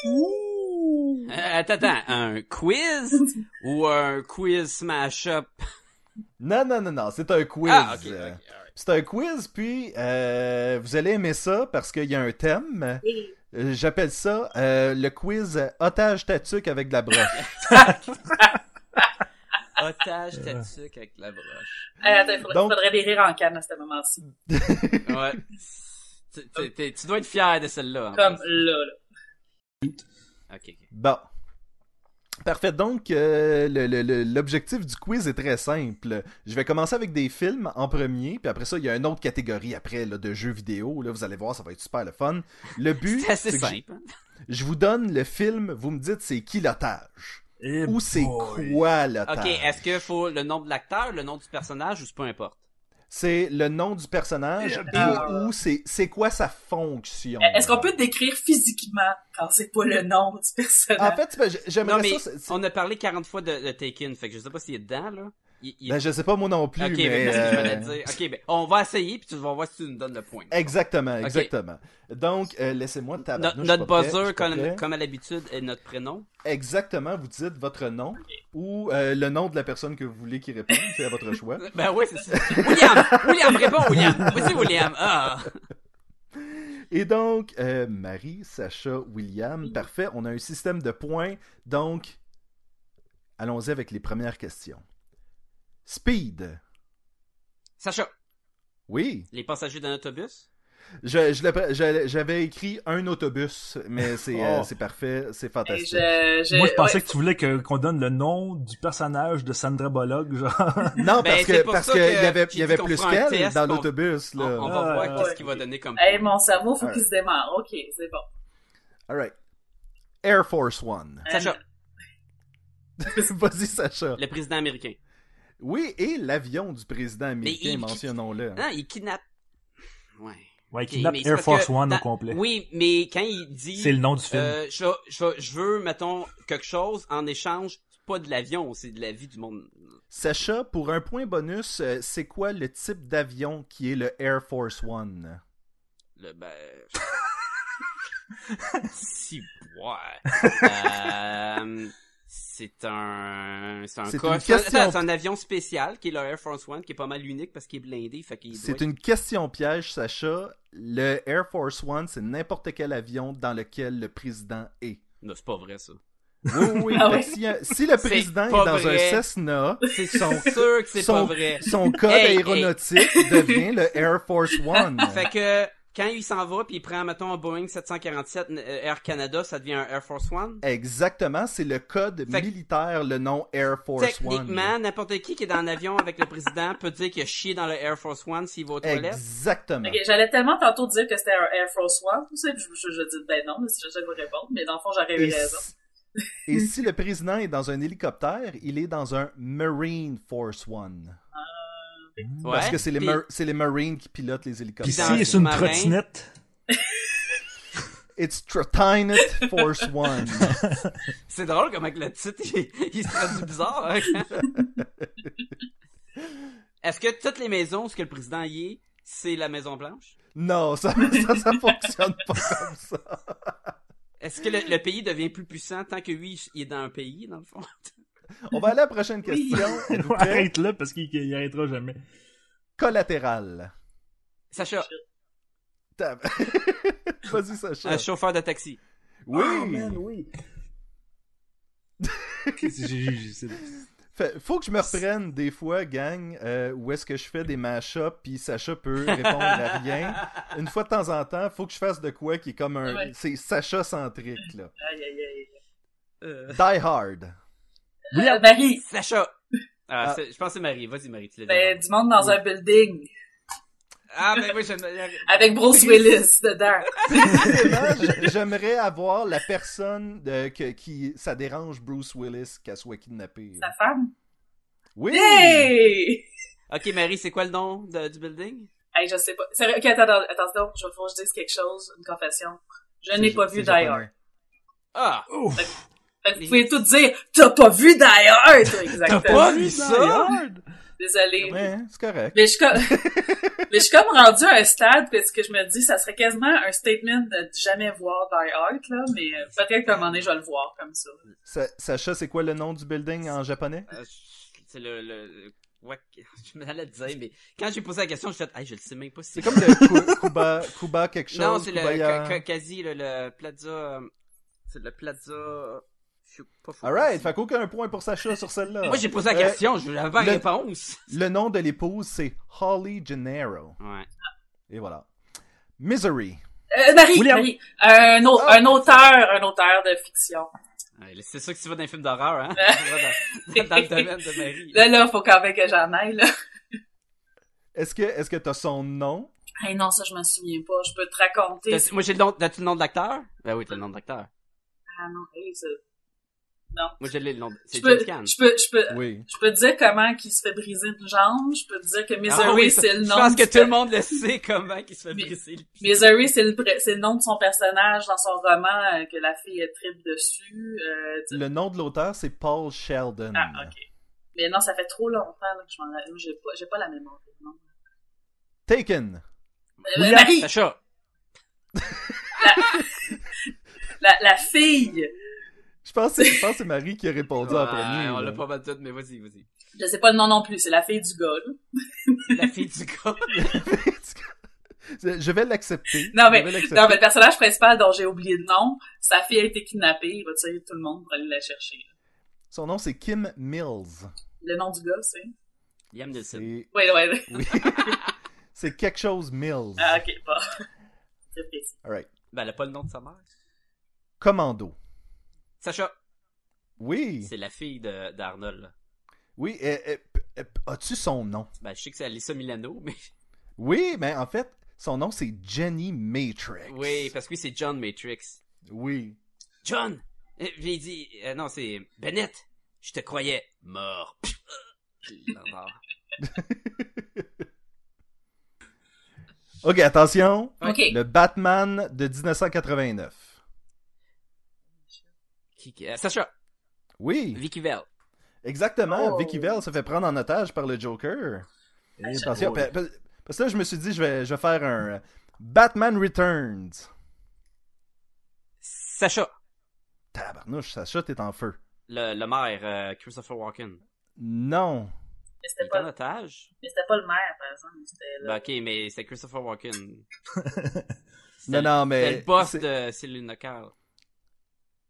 Euh, attends, attends, un quiz ou un quiz smash-up? Non, non, non, non, c'est un quiz. Ah. C'est un quiz, puis euh, vous allez aimer ça parce qu'il y a un thème. Euh, J'appelle ça euh, le quiz otage tatuc avec de la broche. Otage tatuc avec la broche. Euh, attends, il faudrait, Donc- faudrait des rires en canne à ce moment-ci. Ouais. Tu- tu- tu- tu dois être fier de celle-là. Comme là, là. Ok, ok. Bon. Parfait. Donc, euh, le- le- le- l'objectif du quiz est très simple. Je vais commencer avec des films en premier, puis après ça, il y a une autre catégorie après là, de jeux vidéo. Là, vous allez voir, ça va être super le fun. Le but, C'est assez c'est que je, simple. je vous donne le film, vous me dites c'est qui l'otage? Eh ou c'est quoi l'otage? Ok, est-ce qu'il faut le nom de l'acteur, le nom du personnage ou c'est peu importe? C'est le nom du personnage Eh et boy. ou c'est c'est quoi sa fonction? Est-ce qu'on peut décrire physiquement quand c'est pas le nom du personnage? En fait, ben, j'aimerais ça. on a parlé 40 fois de, de Taken, fait que je sais pas s'il est dedans, là. Il, il- Ben, je sais pas moi non plus, ok, mais. mais qu'est-ce que je euh, dire? Ok, ben, on va essayer, puis tu vas voir si tu nous donnes le point. Exactement, exactement. Donc, euh, laissez-moi je suis notre pas buzzer, comme, comme à l'habitude, est notre prénom. Exactement, vous dites votre nom ou euh, le nom de la personne que vous voulez qui réponde, c'est à votre choix. Ben oui, c'est ça. William! William, réponds, William! Vas-y, William! Ah! Et donc, Marie, Sacha, William, parfait, on a un système de points. Donc, allons-y avec les premières questions. Speed. Sacha, Oui, les passagers d'un autobus? je, je l'ai- je- j'avais écrit un autobus, mais c'est euh, Oh. c'est parfait, c'est fantastique. je, je- Moi, je pensais ouais, que tu voulais que- qu'on donne le nom du personnage de Sandra Bullock, genre. Non, Ben, parce que parce que y avait, il y avait plus qu'elle dans l'autobus. On, là. on va Ah, voir ouais. qu'est-ce qu'il va donner comme Hey, mon cerveau, faut qu'il se démarre. Ok, c'est bon. Alright. Air Force One. Sacha, Vas-y, Sacha. le président américain. Oui, et l'avion du président américain, il- mentionnons-le. Non, il kidnappe. Ouais. Ouais, Ok, qui kidnappe Air Force One dans- au complet. Oui, mais quand il dit... C'est le nom du film. Euh, je, je, je veux, mettons, quelque chose en échange, c'est pas de l'avion, c'est de la vie du monde. Sacha, pour un point bonus, euh, c'est quoi le type d'avion qui est le Air Force One? Le, ben... si, ouais. Euh, c'est un... C'est un, C'est cas- une c'est un- question- attends, c'est un avion spécial qui est le Air Force One, qui est pas mal unique parce qu'il est blindé, fait qu'il C'est doit une question piège, Sacha. Le Air Force One, c'est n'importe quel avion dans lequel le président est. Non, c'est pas vrai, ça. Oui, oui, oui. Ah ouais. si, euh, si le président est dans vrai. un Cessna, C'est Son- sûr que c'est pas vrai. son code Hey, hey. aéronautique devient le Air Force One. Fait que quand il s'en va puis il prend mettons un Boeing 747 euh, Air Canada, ça devient un Air Force One? Exactement, c'est le code Fait que- militaire, le nom Air Force One. Techniquement, n'importe qui qui est dans un avion avec le président peut dire qu'il a chié dans le Air Force One s'il va aux toilettes. Exactement. Ok, J'allais tellement tantôt dire que c'était un Air Force One, tout ça, je, je, je dis ben non, mais si je vous répondre, mais dans le fond, j'aurais eu raison. et si le président est dans un hélicoptère, il est dans un Marine Force One. Ouais. Parce que c'est les, Puis- mar- c'est les Marines qui pilotent les Puis hélicoptères. dans si c'est une trottinette, It's Trotinet Force One. C'est drôle comment le titre il, il se traduit bizarre. hein. Est-ce que toutes les maisons ce que le président y est, c'est la Maison Blanche? Non, ça, ça, ça fonctionne pas comme ça. Est-ce que le, le pays devient plus puissant tant que lui il est dans un pays dans le fond? On va aller à la prochaine question. Arrête là parce qu'il il arrêtera jamais. Collatéral. Sacha, Tab- Vas-y, Sacha. un chauffeur de taxi. Oui. oui. J'ai- c'est- Fait- faut que je me reprenne des fois, gang, euh, où est-ce que je fais des mash-ups puis Sacha peut répondre à rien. Une fois de temps en temps, faut que je fasse de quoi qui est comme un... Ouais. C'est Sacha-centrique, là. Aïe, aïe, aïe. Euh, Die Hard. Euh, Marie, Sacha. Ah, Ah. je pense que c'est Marie. Vas-y Marie, tu l'as ben, dit. du monde dans un building. Ah, mais moi, j'aime... Avec Bruce Willis dedans. J'aimerais avoir la personne de, que- qui ça dérange Bruce Willis qu'elle soit kidnappée. Sa femme? Oui! Hey! Ok, Marie, c'est quoi le nom de- du building? Hey, je sais pas. Sérieux, ok, attends, attends, attends, je faut que je dise quelque chose, une confession. Je n'ai pas vu Die. Hard. Ah! Que vous pouvez tout dire, t'as pas vu Die Hard, toi, T'as exactement. pas vu ça? Désolé. Ouais, c'est correct. Mais je suis comme, mais je suis comme rendu à un stade parce que je me dis, ça serait quasiment un statement de jamais voir Die Hard, là, mais peut-être qu'à un moment donné, je vais le voir comme ça. Sa- Sacha, c'est quoi le nom du building en japonais? Euh, c'est le, le, le- ouais, je me allais le dire, mais quand j'ai posé la question, j'ai fait, hey, je le sais même pas si C'est comme le Ku- Kuba, Kuba quelque chose. Non, c'est le, quasi, le, le plaza, c'est le plaza, je sais pas fou. Alright, fait qu'aucun point pour Sacha sur celle-là. Moi, j'ai posé la Euh, question, je n'avais pas la réponse. Le nom de l'épouse, c'est Holly Gennaro. Ouais. Et voilà. Misery. Euh, Marie, William. Marie, Ah. un auteur, un auteur de fiction. Ouais, c'est ça que tu vas dans les films d'horreur, hein? Tu vas dans, dans le domaine de Marie. Là, là, faut quand même que j'en aille, là. Est-ce que est-ce que t'as son nom? Hey, non, ça, je me souviens pas. Je peux te raconter. Moi, j'ai le nom, t'as-tu le nom de l'acteur? Ben oui, t'as le nom de l'acteur. Ah non, hey. Non. Moi, j'ai le nom de, Je c'est peux, James Caan. je peux, je peux, Oui. je peux te dire comment qu'il se fait briser une jambe. Je peux te dire que Misery, Ah oui, ça- c'est le nom. Je pense que tout le monde le sait comment il se fait briser le. Misery, c'est le, pr- c'est le nom de son personnage dans son roman euh, que la fille est tripe dessus. Euh, tu- Le nom de l'auteur, c'est Paul Sheldon. Ah, ok. Mais non, ça fait trop longtemps là, que je m'en. J'ai pas, j'ai pas la mémoire. Non. Taken. Euh. Marie, Sacha. la, la fille. Je pense, que- je pense que c'est Marie qui a répondu en premier. on l'a pas mal tout, mais vas-y, vas-y. Je sais pas le nom non plus. C'est la fille du gars. là. La fille du gars. Je vais l'accepter. Non, mais- Je vais l'accepter. Non, mais le personnage principal dont j'ai oublié le nom, sa fille a été kidnappée. Il va tirer tout le monde pour aller la chercher. là. Son nom, c'est Kim Mills. Le nom du gars, c'est? Liam Neeson. Oui. Oui. c'est quelque chose Mills. Ah, ok, pas. C'est précis. Alright. Ben, elle a pas le nom de sa mère. Commando. Sacha. Oui. C'est la fille de, d'Arnold. Oui. euh, euh, euh, As-tu son nom? Ben, je sais que c'est Alyssa Milano, mais... Oui, mais en fait, son nom, c'est Jenny Matrix. Oui, parce que oui, c'est John Matrix. Oui. John! Puis il dit... euh, non, c'est... Bennett! Je te croyais mort. Ok, attention. Ok. Le Batman de 1989. Qui- euh, Sacha! Oui, Vicky Vale. exactement. Oh. Vicky Vale se fait prendre en otage par le Joker. Et attention, pa- parce que là, je me suis dit, je vais, je vais faire un euh, Batman Returns. Sacha! Tabarnouche, Sacha, t'es en feu. Le, le maire, euh, Christopher Walken. Non. Mais Il c'était est en pas, otage? mais c'était pas le maire, par exemple. Le... Ben, ok, mais c'est Christopher Walken. Non, non, C'est mais. le boss c'est- de Céline Nocal.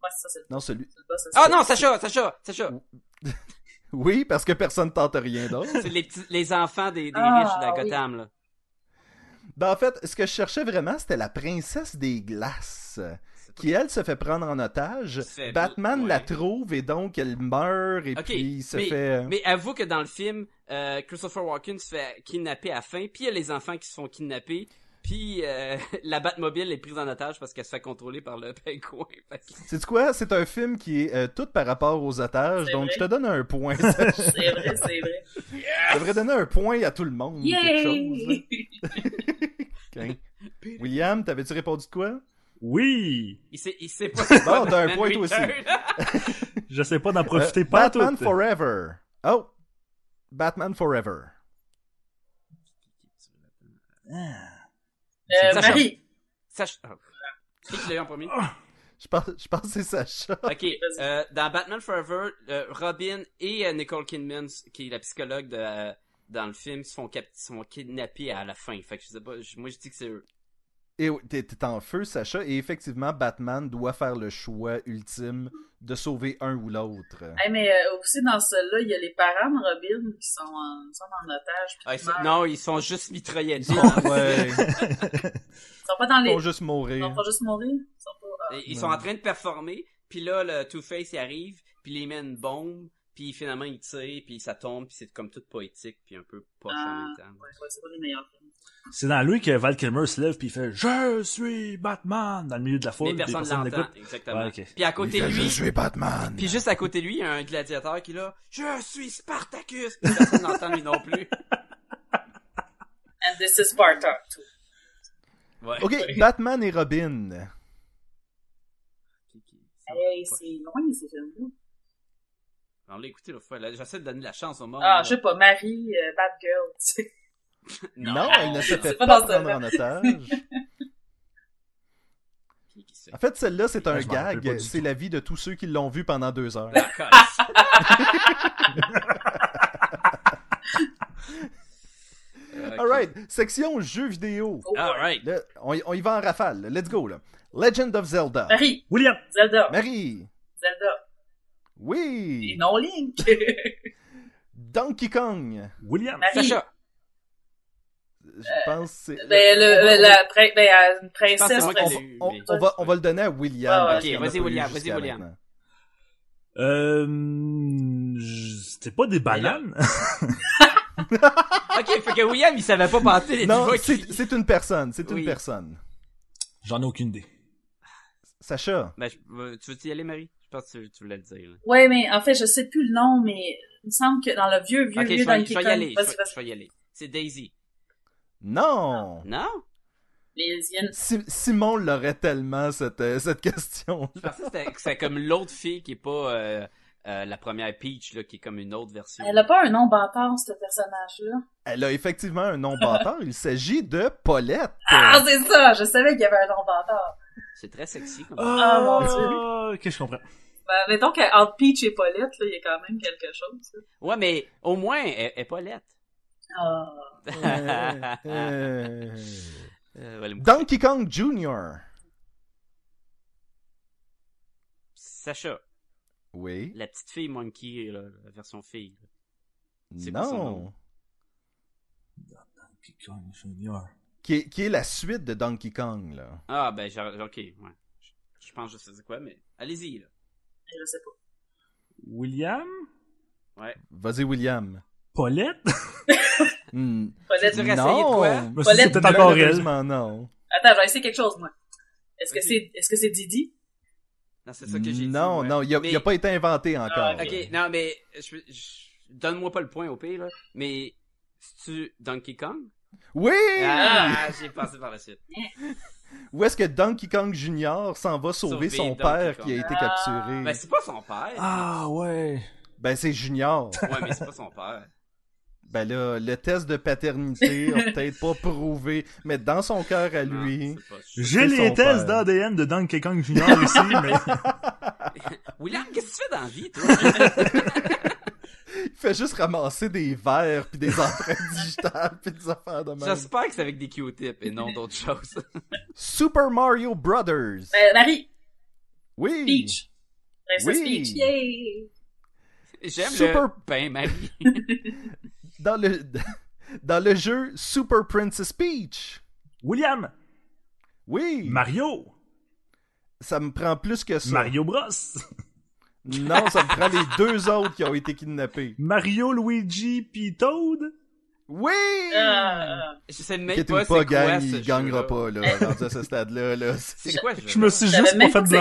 Ouais, c'est ça, c'est le, Non, celui. le boss. Ah non, Sacha! Sacha! Sacha! Oui, parce que personne tente rien d'autre. C'est les petits, les enfants des, des Ah, riches de la oui. Gotham, là. Ben, en fait, ce que je cherchais vraiment, c'était la princesse des glaces. Qui, elle, se fait prendre en otage. Batman ouais. la trouve et donc elle meurt et Ok, puis il se mais, fait. mais avoue que dans le film, euh, Christopher Walken se fait kidnapper à la fin, puis il y a les enfants qui se font kidnapper, puis euh, la Batmobile est prise en otage parce qu'elle se fait contrôler par le pingouin. C'est quoi? C'est un film qui est euh, tout par rapport aux otages, donc vrai. je te donne un point. C'est vrai, c'est vrai. Je devrais donner un point à tout le monde. quelque chose. Yay! Ok. William, t'avais-tu répondu de quoi? Oui! Il sait, il sait pas Bon, t'as un point, toi aussi. Je sais pas d'en profiter Euh, pas Batman tout. Forever. Oh! Batman Forever. Euh, Sacha. Marie. Sacha... ah. Qui qui l'a eu en premier? Je pense, je pense que c'est Sacha. Ok, euh, dans Batman Forever, euh, Robin et euh, Nicole Kidman, qui est la psychologue de, euh, dans le film, se font, cap se font kidnapper à la fin. Fait que je sais pas, je- moi je dis que c'est eux. Et t'es en feu, Sacha, et effectivement, Batman doit faire le choix ultime de sauver un ou l'autre. Hey, mais euh, aussi dans celui-là, il y a les parents de Robin qui sont en, sont en otage. Ah, ils sont- non, ils sont juste mitraillés. Ouais, Ils sont pas dans ils les. vont juste Ils mourir. sont pas juste mourir. Ils sont pas. ah. Ils sont en train de performer, puis là, le Two-Face, arrive, puis il met une bombe, puis finalement, il tire, puis ça tombe, puis c'est comme tout poétique, puis un peu poche en Ah, même temps. Ouais, ouais, c'est pas les meilleurs films. C'est dans lui que Val Kilmer se lève puis il fait Je suis Batman dans le milieu de la foule. Mais personne l'entend, exactement. Ouais, ok. Puis à côté de Je lui, suis Batman. puis juste à côté de lui, il y a un gladiateur qui est là, je suis Spartacus. Puis personne n'entend lui non plus. And this is Sparta. too. Ouais. Ok, Batman et Robin. Hey, c'est loin, ces films-là. On l'a écouté l'autre fois, là. J'essaie de donner la chance au monde. Ah, je sais pas, Marie, euh, Batgirl, tu sais. Non, elle ne se fait pas pas prendre en otage. En fait, celle-là, c'est un gag. C'est la vie de tous ceux qui l'ont vu pendant deux heures. La cosse. Ok. Alright, section jeux vidéo. Oh, Alright. On, y- on y va en rafale. Let's go, là. Legend of Zelda. Marie, William! Zelda, Marie. Zelda. Et Oui. non Link. Donkey Kong. William! Marie. Sacha. Je pense que c'est... ben, le, la, ben, une princesse. on, va, on va le donner à William. Ah ok, vas-y, William, vas-y, William. Euh, c'était pas des bananes? Ok, fait que William, il savait pas panter les Non, c'est une personne. C'est Oui. une personne. J'en ai aucune idée. Sacha. Ben, tu veux y aller, Marie? Je pense que tu, tu voulais le dire. Ouais, mais en fait, je sais plus le nom, mais il me semble que dans le vieux, vieux, Ok, je vieux vais, Donkey je vais y Kong. aller. Je Vas-y, vais, vas-y. je vais y aller. C'est Daisy. Non. Non? Si- Simon l'aurait tellement, cette, euh, cette question. Je pensais que c'était- que c'est comme l'autre fille qui est pas euh, euh, la première Peach, là, qui est comme une autre version. Elle a pas un nom bâtard, ce personnage-là. Elle a effectivement un nom bâtard. Il s'agit de Paulette. Ah, c'est ça! Je savais qu'il y avait un nom bâtard. C'est très sexy. Comme... Ah, mon Dieu. Ok, je comprends. Ben, mettons qu'entre Peach et Paulette, là, il y a quand même quelque chose. là. Ouais, mais au moins, elle, est pas laite. Ah. Euh, euh, Euh. Donkey Kong Jr. Sacha, Oui. la petite fille Monkey, là, la version fille. Non. Donkey Kong Junior. Qui est, qui est la suite de Donkey Kong, là. Ah, ben, j'ai- ok, ouais. Je, pense que je sais quoi, mais allez-y, là. Je sais pas. William? Ouais. Vas-y, William. Paulette? Hmm. Paulette, Tu Non. essayer de quoi? Paulette, c'est peut-être encore elle. Non. Attends, je vais essayer quelque chose, moi. Est-ce que c'est, est-ce que c'est Didi? Non, c'est ça que j'ai dit. Non, non, il a, Mais- il a pas été inventé encore. Ah, là. Ok, non, mais je, je- donne-moi pas le point au pire, là. Mais c'est-tu Donkey Kong? Oui! Ah, j'ai passé par la suite. Où est-ce que Donkey Kong Jr. s'en va sauver Sauver son Donkey père Kong. qui a été Ah. capturé? Ben, c'est pas son père. Ah, ouais. Ben, c'est Junior. Ouais, mais c'est pas son père. Ben là, le test de paternité a peut-être pas prouvé, mais dans son cœur à lui. J'ai les son tests d'ADN de Donkey Kong Junior ici, mais William, qu'est-ce que tu fais dans la vie, toi? Il fait juste ramasser des verres puis des empreintes digitales puis des affaires de même. J'espère que c'est avec des Q-tips et non d'autres choses. Super Mario Brothers. Ben, Marie, Oui. Peach. Princesse Oui. Peach, yay! J'aime Super- le pain Marie. Dans le dans le jeu Super Princess Peach. William! Oui. Mario! ça me prend plus que ça. Mario Bros! Non, ça me prend les deux autres qui ont été kidnappés. Mario, Luigi, pis Toad? Oui. Ah, Je sais même pas, pas, c'est ce il gagnera pas là, rendu à ce stade-là. Là. C'est quoi ce jeu? Je me suis je juste pas fait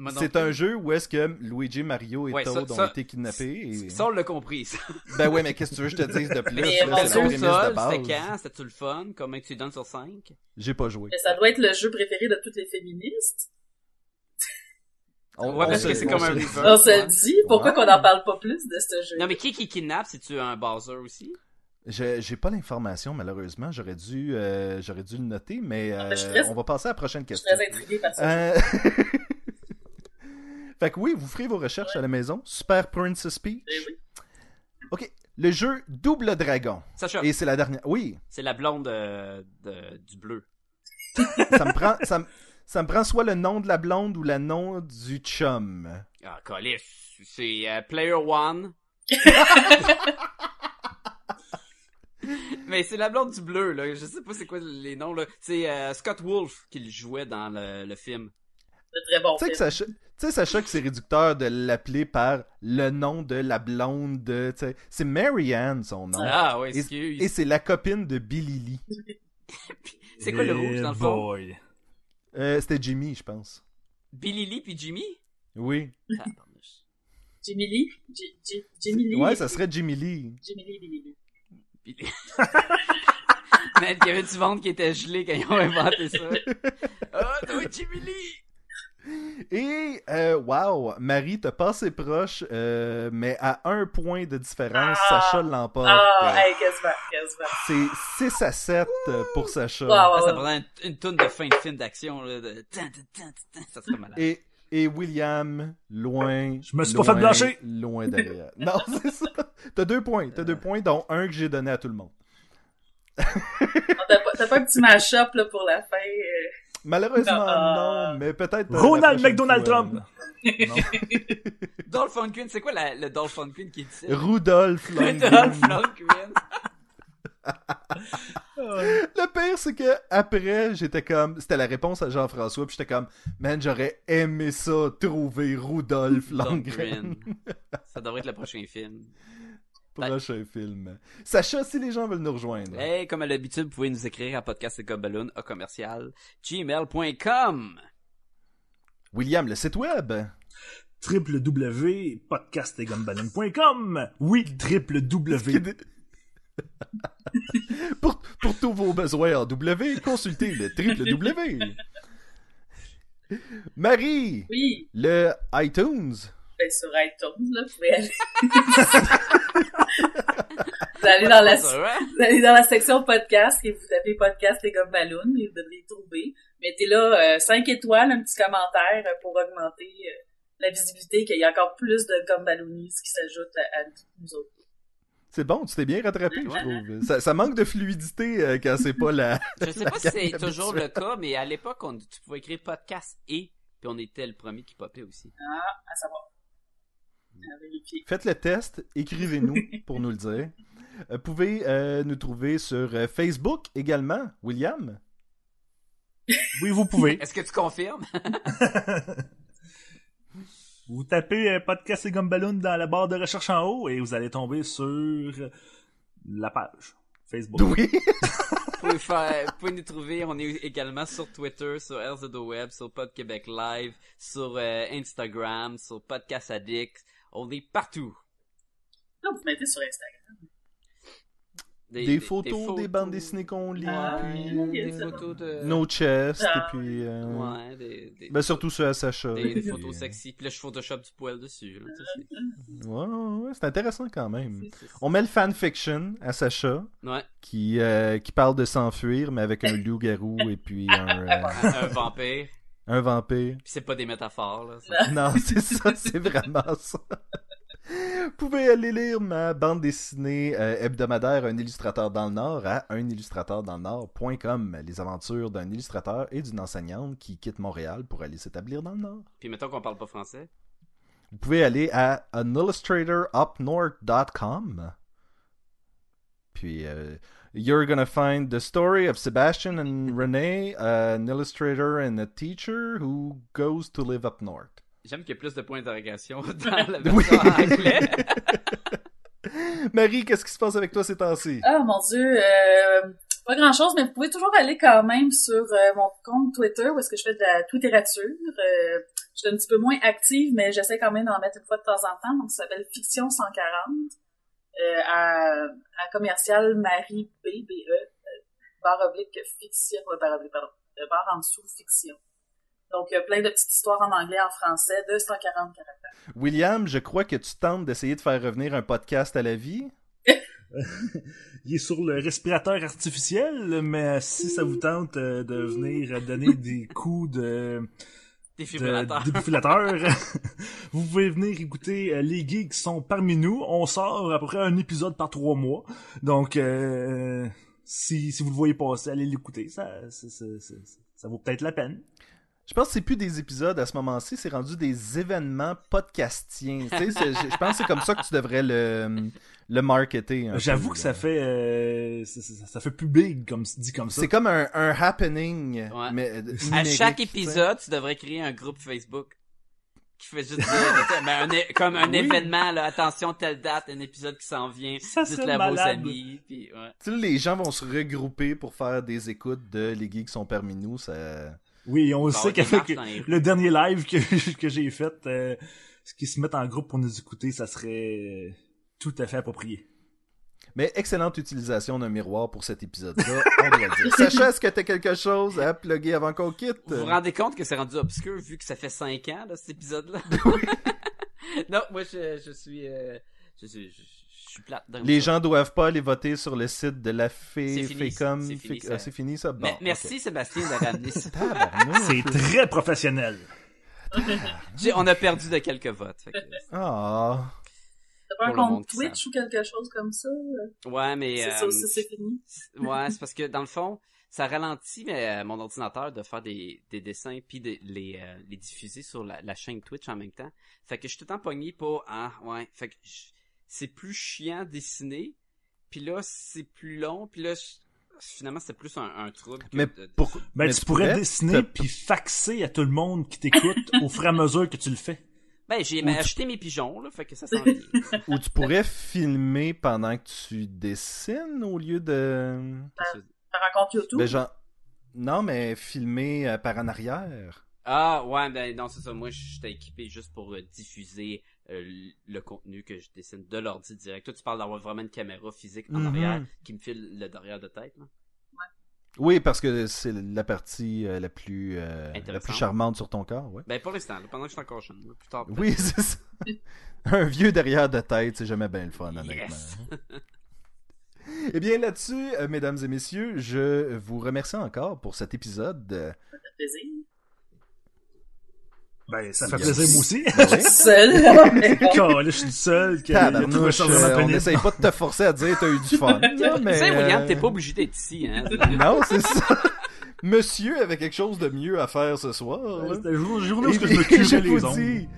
non C'est un jeu où est-ce que Luigi, Mario et Ouais, Toad ça- ont été kidnappés. Et... Ça, on l'a compris, ça. Ben ouais, mais qu'est-ce que tu veux que je te dise de plus? C'est c'était quand? C'était-tu le fun? Combien tu donnes sur 5? J'ai pas joué. Mais ça doit être le jeu préféré de toutes les féministes. On- Ouais, on parce se- que c'est comme un reverse. On se le dit, pourquoi Ouais. qu'on n'en parle pas plus de ce jeu? Non, mais qui qui kidnappe? C'est-tu un Bowser aussi? Je- J'ai pas l'information, malheureusement. J'aurais dû, euh, j'aurais dû le noter, mais euh, ben, suis très- on va passer à la prochaine Je suis question. très intriguée par ça. Euh, fait que oui, vous ferez vos recherches à la maison. Super Princess Peach. Eh oui. Ok, le jeu Double Dragon. Sacha, Et c'est la dernière. Oui, c'est la blonde euh, de- du bleu. ça me prend, ça me, ça me prend soit le nom de la blonde ou le nom du chum. Ah, Colis, c'est euh, Player One. Mais c'est la blonde du bleu, là. Je sais pas c'est quoi les noms, là. C'est euh, Scott Wolf qui le jouait dans le, le film. De très bon Tu sais. Sacha, tu sais, Sacha, que c'est réducteur de l'appeler par le nom de la blonde de. C'est Marianne, son nom. Ah oui, Et, excuse. et c'est la copine de Billy Lee. C'est quoi le rouge dans le fond? boy. Euh, C'était Jimmy, je pense. Billy Lee puis Jimmy? Oui. Jimmy Lee? J- J- Jimmy Lee? Ouais, ça serait Jimmy Lee. Jimmy Lee, Billy Lee. Billy. Man, il y avait du monde qui était gelé quand ils ont inventé ça. Ah, oh, être Jimmy Lee! Et, euh, wow, Marie, t'as passé proche, euh, mais à un point de différence, Ah. Sacha l'emporte. Ah, hey, quasiment, quasiment. C'est 6 à 7 pour Sacha. Wow, Ah, wow, ça prendrait une, une toune de fin de film d'action, de... Ça serait malade. Et, et William, loin. Je me suis pas fait blancher. Loin derrière. non, c'est ça. T'as deux points. T'as deux points, dont un que j'ai donné à tout le monde. T'as pas, t'as pas un petit mash-up là, pour la fin? euh? Malheureusement, Ah. non, mais peut-être. euh, Ronald McDonald fois. Trump! Dolph Lundgren, c'est quoi la, le Dolph Lundgren qui dit ça? Rudolph Dolph Lundgren. Lundgren. Le pire, c'est que après, j'étais comme. C'était la réponse à Jean-François, puis j'étais comme, man, j'aurais aimé ça, trouver Rudolph. Lundgren. Ça devrait être le prochain film. Prochain film. Sacha, si les gens veulent nous rejoindre. Hey, comme à l'habitude, vous pouvez nous écrire à podcastecomballoon à commercial gmail.com. William, le site web? www.podcastegumballoon.com Oui, www. pour, pour tous vos besoins en W, consultez le triple W. Marie, Oui, le iTunes. ben, sur iTunes, là, vous pouvez aller. vous allez dans la, Ça va? vous allez dans la section podcast et vous tapez podcast les gommes ballons et vous devrez les trouver. Mettez là 5 étoiles, un petit commentaire euh, pour augmenter euh, la visibilité, qu'il y a encore plus de gommes ballonnistes qui s'ajoutent à, à nous autres. C'est bon, tu t'es bien rattrapé, je trouve. Ça, ça manque de fluidité euh, quand c'est pas la. Je sais la pas si c'est toujours le cas, mais à l'époque, on, tu pouvais écrire podcast et, puis on était le premier qui popait aussi. Ah, à savoir. Faites le test, écrivez-nous pour nous le dire. Euh, Vous pouvez euh, nous trouver sur euh, Facebook également, William? Oui, vous pouvez. Est-ce que tu confirmes? Vous tapez euh, Podcast et Gumballoon dans la barre de recherche en haut et vous allez tomber sur la page Facebook. Oui. Vous pouvez, faire, vous pouvez nous trouver, on est également sur Twitter, sur RZO Web, sur Pod Québec Live, sur euh, Instagram, sur Podcast Addict. On est partout. Là, vous mettez sur Instagram. Des, photos, des bandes dessinées qu'on lit, Ah, puis ok, des photos de... nos chests, Ah, et puis. euh, Ouais, des, des, Ben surtout ceux à Sacha. des, Puis, photos euh, sexy. Puis là, je Photoshop du poil dessus. Là, Ouais, ouais, ouais, c'est intéressant quand même. On met le fanfiction à Sacha, Ouais, qui, euh, qui parle de s'enfuir, mais avec un loup-garou et puis un, euh, un vampire. Un vampire. Puis c'est pas des métaphores, là. ça. Non, c'est ça, c'est vraiment ça. Vous pouvez aller lire ma bande dessinée euh, hebdomadaire Un illustrateur dans le Nord à unillustrateurdanslenord.com. Les aventures d'un illustrateur et d'une enseignante qui quittent Montréal pour aller s'établir dans le Nord. Puis mettons qu'on parle pas français. Vous pouvez aller à anillustratorupnorth.com. Puis, euh, you're gonna find the story of Sebastian and Renee, an illustrator and a teacher who goes to live up north. J'aime qu'il y ait plus de points d'interrogation dans la Oui. version en anglais. Marie, qu'est-ce qui se passe avec toi ces temps-ci? Ah, mon Dieu, euh, pas grand-chose, mais vous pouvez toujours aller quand même sur euh, mon compte Twitter où est-ce que je fais de la twitterature. Euh, je suis un petit peu moins active, mais j'essaie quand même d'en mettre une fois de temps en temps. Donc, ça s'appelle Fiction 140 euh, à, à commercial Marie B, B, E, euh, barre oblique fiction, euh, barre oblique, pardon, euh, barre en dessous fiction. Donc, plein de petites histoires en anglais, en français, de 140 caractères. William, je crois que tu tentes d'essayer de faire revenir un podcast à la vie. Il est sur le respirateur artificiel, mais si ça vous tente euh, de venir donner des coups de, Défibrillateur. vous pouvez venir écouter euh, Les Geeks sont parmi nous. On sort à peu près un épisode par trois mois. Donc, euh, si, si vous le voyez passer, allez l'écouter. Ça, ça, ça, ça vaut peut-être la peine. Je pense que c'est plus des épisodes à ce moment-ci, c'est rendu des événements podcastiens. Tu sais, je je pense que c'est comme ça que tu devrais le, le marketer. J'avoue que ça fait euh, ça, ça- ça fait plus big comme dit comme ça. C'est comme un, un happening. Ouais. Mais, euh, À numérique, chaque épisode, tu devrais créer un groupe Facebook qui fait juste dire, ben, un comme un Oui. événement, là, attention, telle date, un épisode qui s'en vient, dites-le à vos amis, puis ouais. Tu sais, les gens vont se regrouper pour faire des écoutes de Les Geeks sont parmi nous. Ça... Oui, on Bon, sait qu'avec le dernier live que, que j'ai fait, euh, ce qui se mettent en groupe pour nous écouter, ça serait tout à fait approprié. Mais excellente utilisation d'un miroir pour cet épisode-là, on doit dire. Sacha, est-ce que t'as quelque chose à plugger avant qu'on quitte? Vous vous rendez compte que c'est rendu obscur vu que ça fait 5 ans, là, cet épisode-là? non, moi, je, je suis, euh, je suis, je, je suis plate d'un Les ça. gens doivent pas aller voter sur le site de la Fée, C'est fini, Fécom. c'est fini, ça. ah, fini, ça? Bon, merci Sébastien de ramener ça. C'est très professionnel. On a perdu de quelques votes. que- Ah. T'as pas un compte Twitch ou quelque chose comme ça? Ouais, mais... C'est ça euh, aussi, c'est fini. Ouais, c'est parce que dans le fond, ça ralentit mais, euh, mon ordinateur de faire des, des dessins puis de les, euh, les diffuser sur la, la chaîne Twitch en même temps. Fait que je suis tout le temps pogné pour ah ouais, fait que je- c'est plus chiant dessiner. Puis là c'est plus long, puis là finalement c'est plus un, un trouble. que Mais de- de- pour... Ben, mais tu pourrais pourrais- dessiner puis faxer à tout le monde qui t'écoute au fur et à mesure que tu le fais. Ben j'ai Ou tu- acheté mes pigeons là, fait que ça s'en vient. Ou tu pourrais filmer pendant que tu dessines au lieu de... Par un compte YouTube? Ben, genre... Non, mais filmer euh, par en arrière. Ah ouais, ben non c'est ça. Moi j'étais équipé juste pour euh, diffuser euh, le contenu que je dessine de l'ordi direct. Toi tu parles d'avoir vraiment une caméra physique en Mhm. arrière qui me file le derrière de tête. Là. Oui, parce que c'est la partie euh, la plus euh, la plus charmante sur ton corps, ouais. Ben pour l'instant, pendant que je suis encore jeune. Plus tard. Oui, c'est ça. Un vieux derrière de tête, c'est jamais bien le fun, honnêtement. Yes. Eh bien, là-dessus, euh, mesdames et messieurs, je vous remercie encore pour cet épisode. Ça fait plaisir. Ben, ça fait plaisir, moi aussi. Seul, je suis le seul ça euh, on n'essaye pas de te forcer à dire t'as eu du fun. mais, Tu sais, William, euh, t'es pas obligé d'être ici, hein. Non, c'est ça. Monsieur avait quelque chose de mieux à faire ce soir. là. C'était le jour, où je me curais les vous ongles. dis...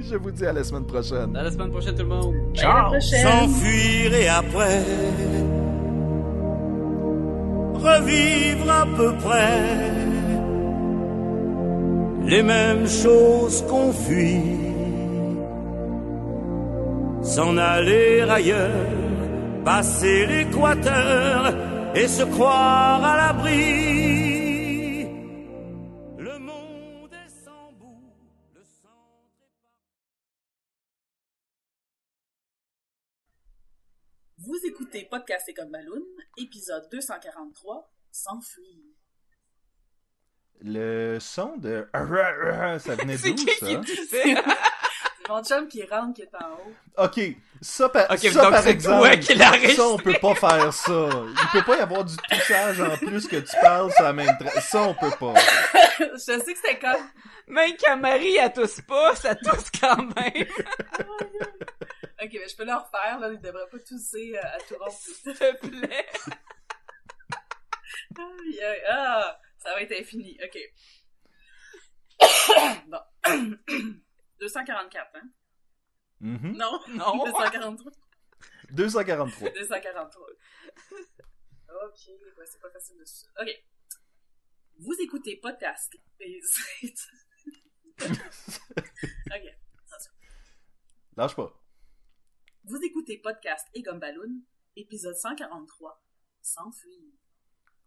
je vous dis à la semaine prochaine. À la semaine prochaine, tout le monde. Prochaine. s'enfuir et après revivre à peu près les mêmes choses qu'on fuit, s'en aller ailleurs, passer l'équateur et se croire à l'abri. Le monde est sans bout, le pas... Vous écoutez Podcast et comme Balloon, épisode 243, S'enfuir. Le son de... Ça venait C'est d'où, ça? qui? C'est mon chum qui rentre, qui est en haut. Ok, ça, par, Ok, ça, donc par c'est exemple, ça on peut pas faire ça. Il peut pas y avoir du touchage en plus que tu parles sur la même tra- Ça on peut pas. Je sais que c'était comme... Même quand Marie, elle tousse pas, ça tousse quand même. Ok, mais je peux le refaire, là, il devrait pas tousser euh, à tout rompre. S'il te plaît. Ah, ça va être infini, ok. bon. 244, hein? Mhm. Non, Non. 243. 243. 243. Ok, ouais, c'est pas facile de ça. Ok. Vous écoutez podcast. ok. Lâche pas. Vous écoutez podcast et Gumballoon, épisode 143, S'enfuir.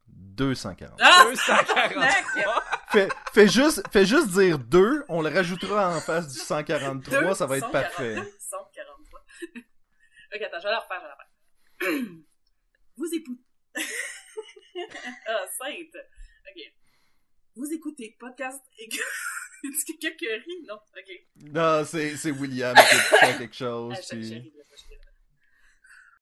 240. Ah! 243. Fais, fais juste, fais juste dire 2, on le rajoutera en face du 143, Deux, ça va être 143, parfait. 143. ok, attends, je vais la refaire, je vais la refaire. Vous écoutez... ah, sainte. Ok. Vous écoutez podcast et... Est-ce que quelqu'un rit? Non, ok. Non, c'est, c'est William qui fait quelque chose. Ah, puis-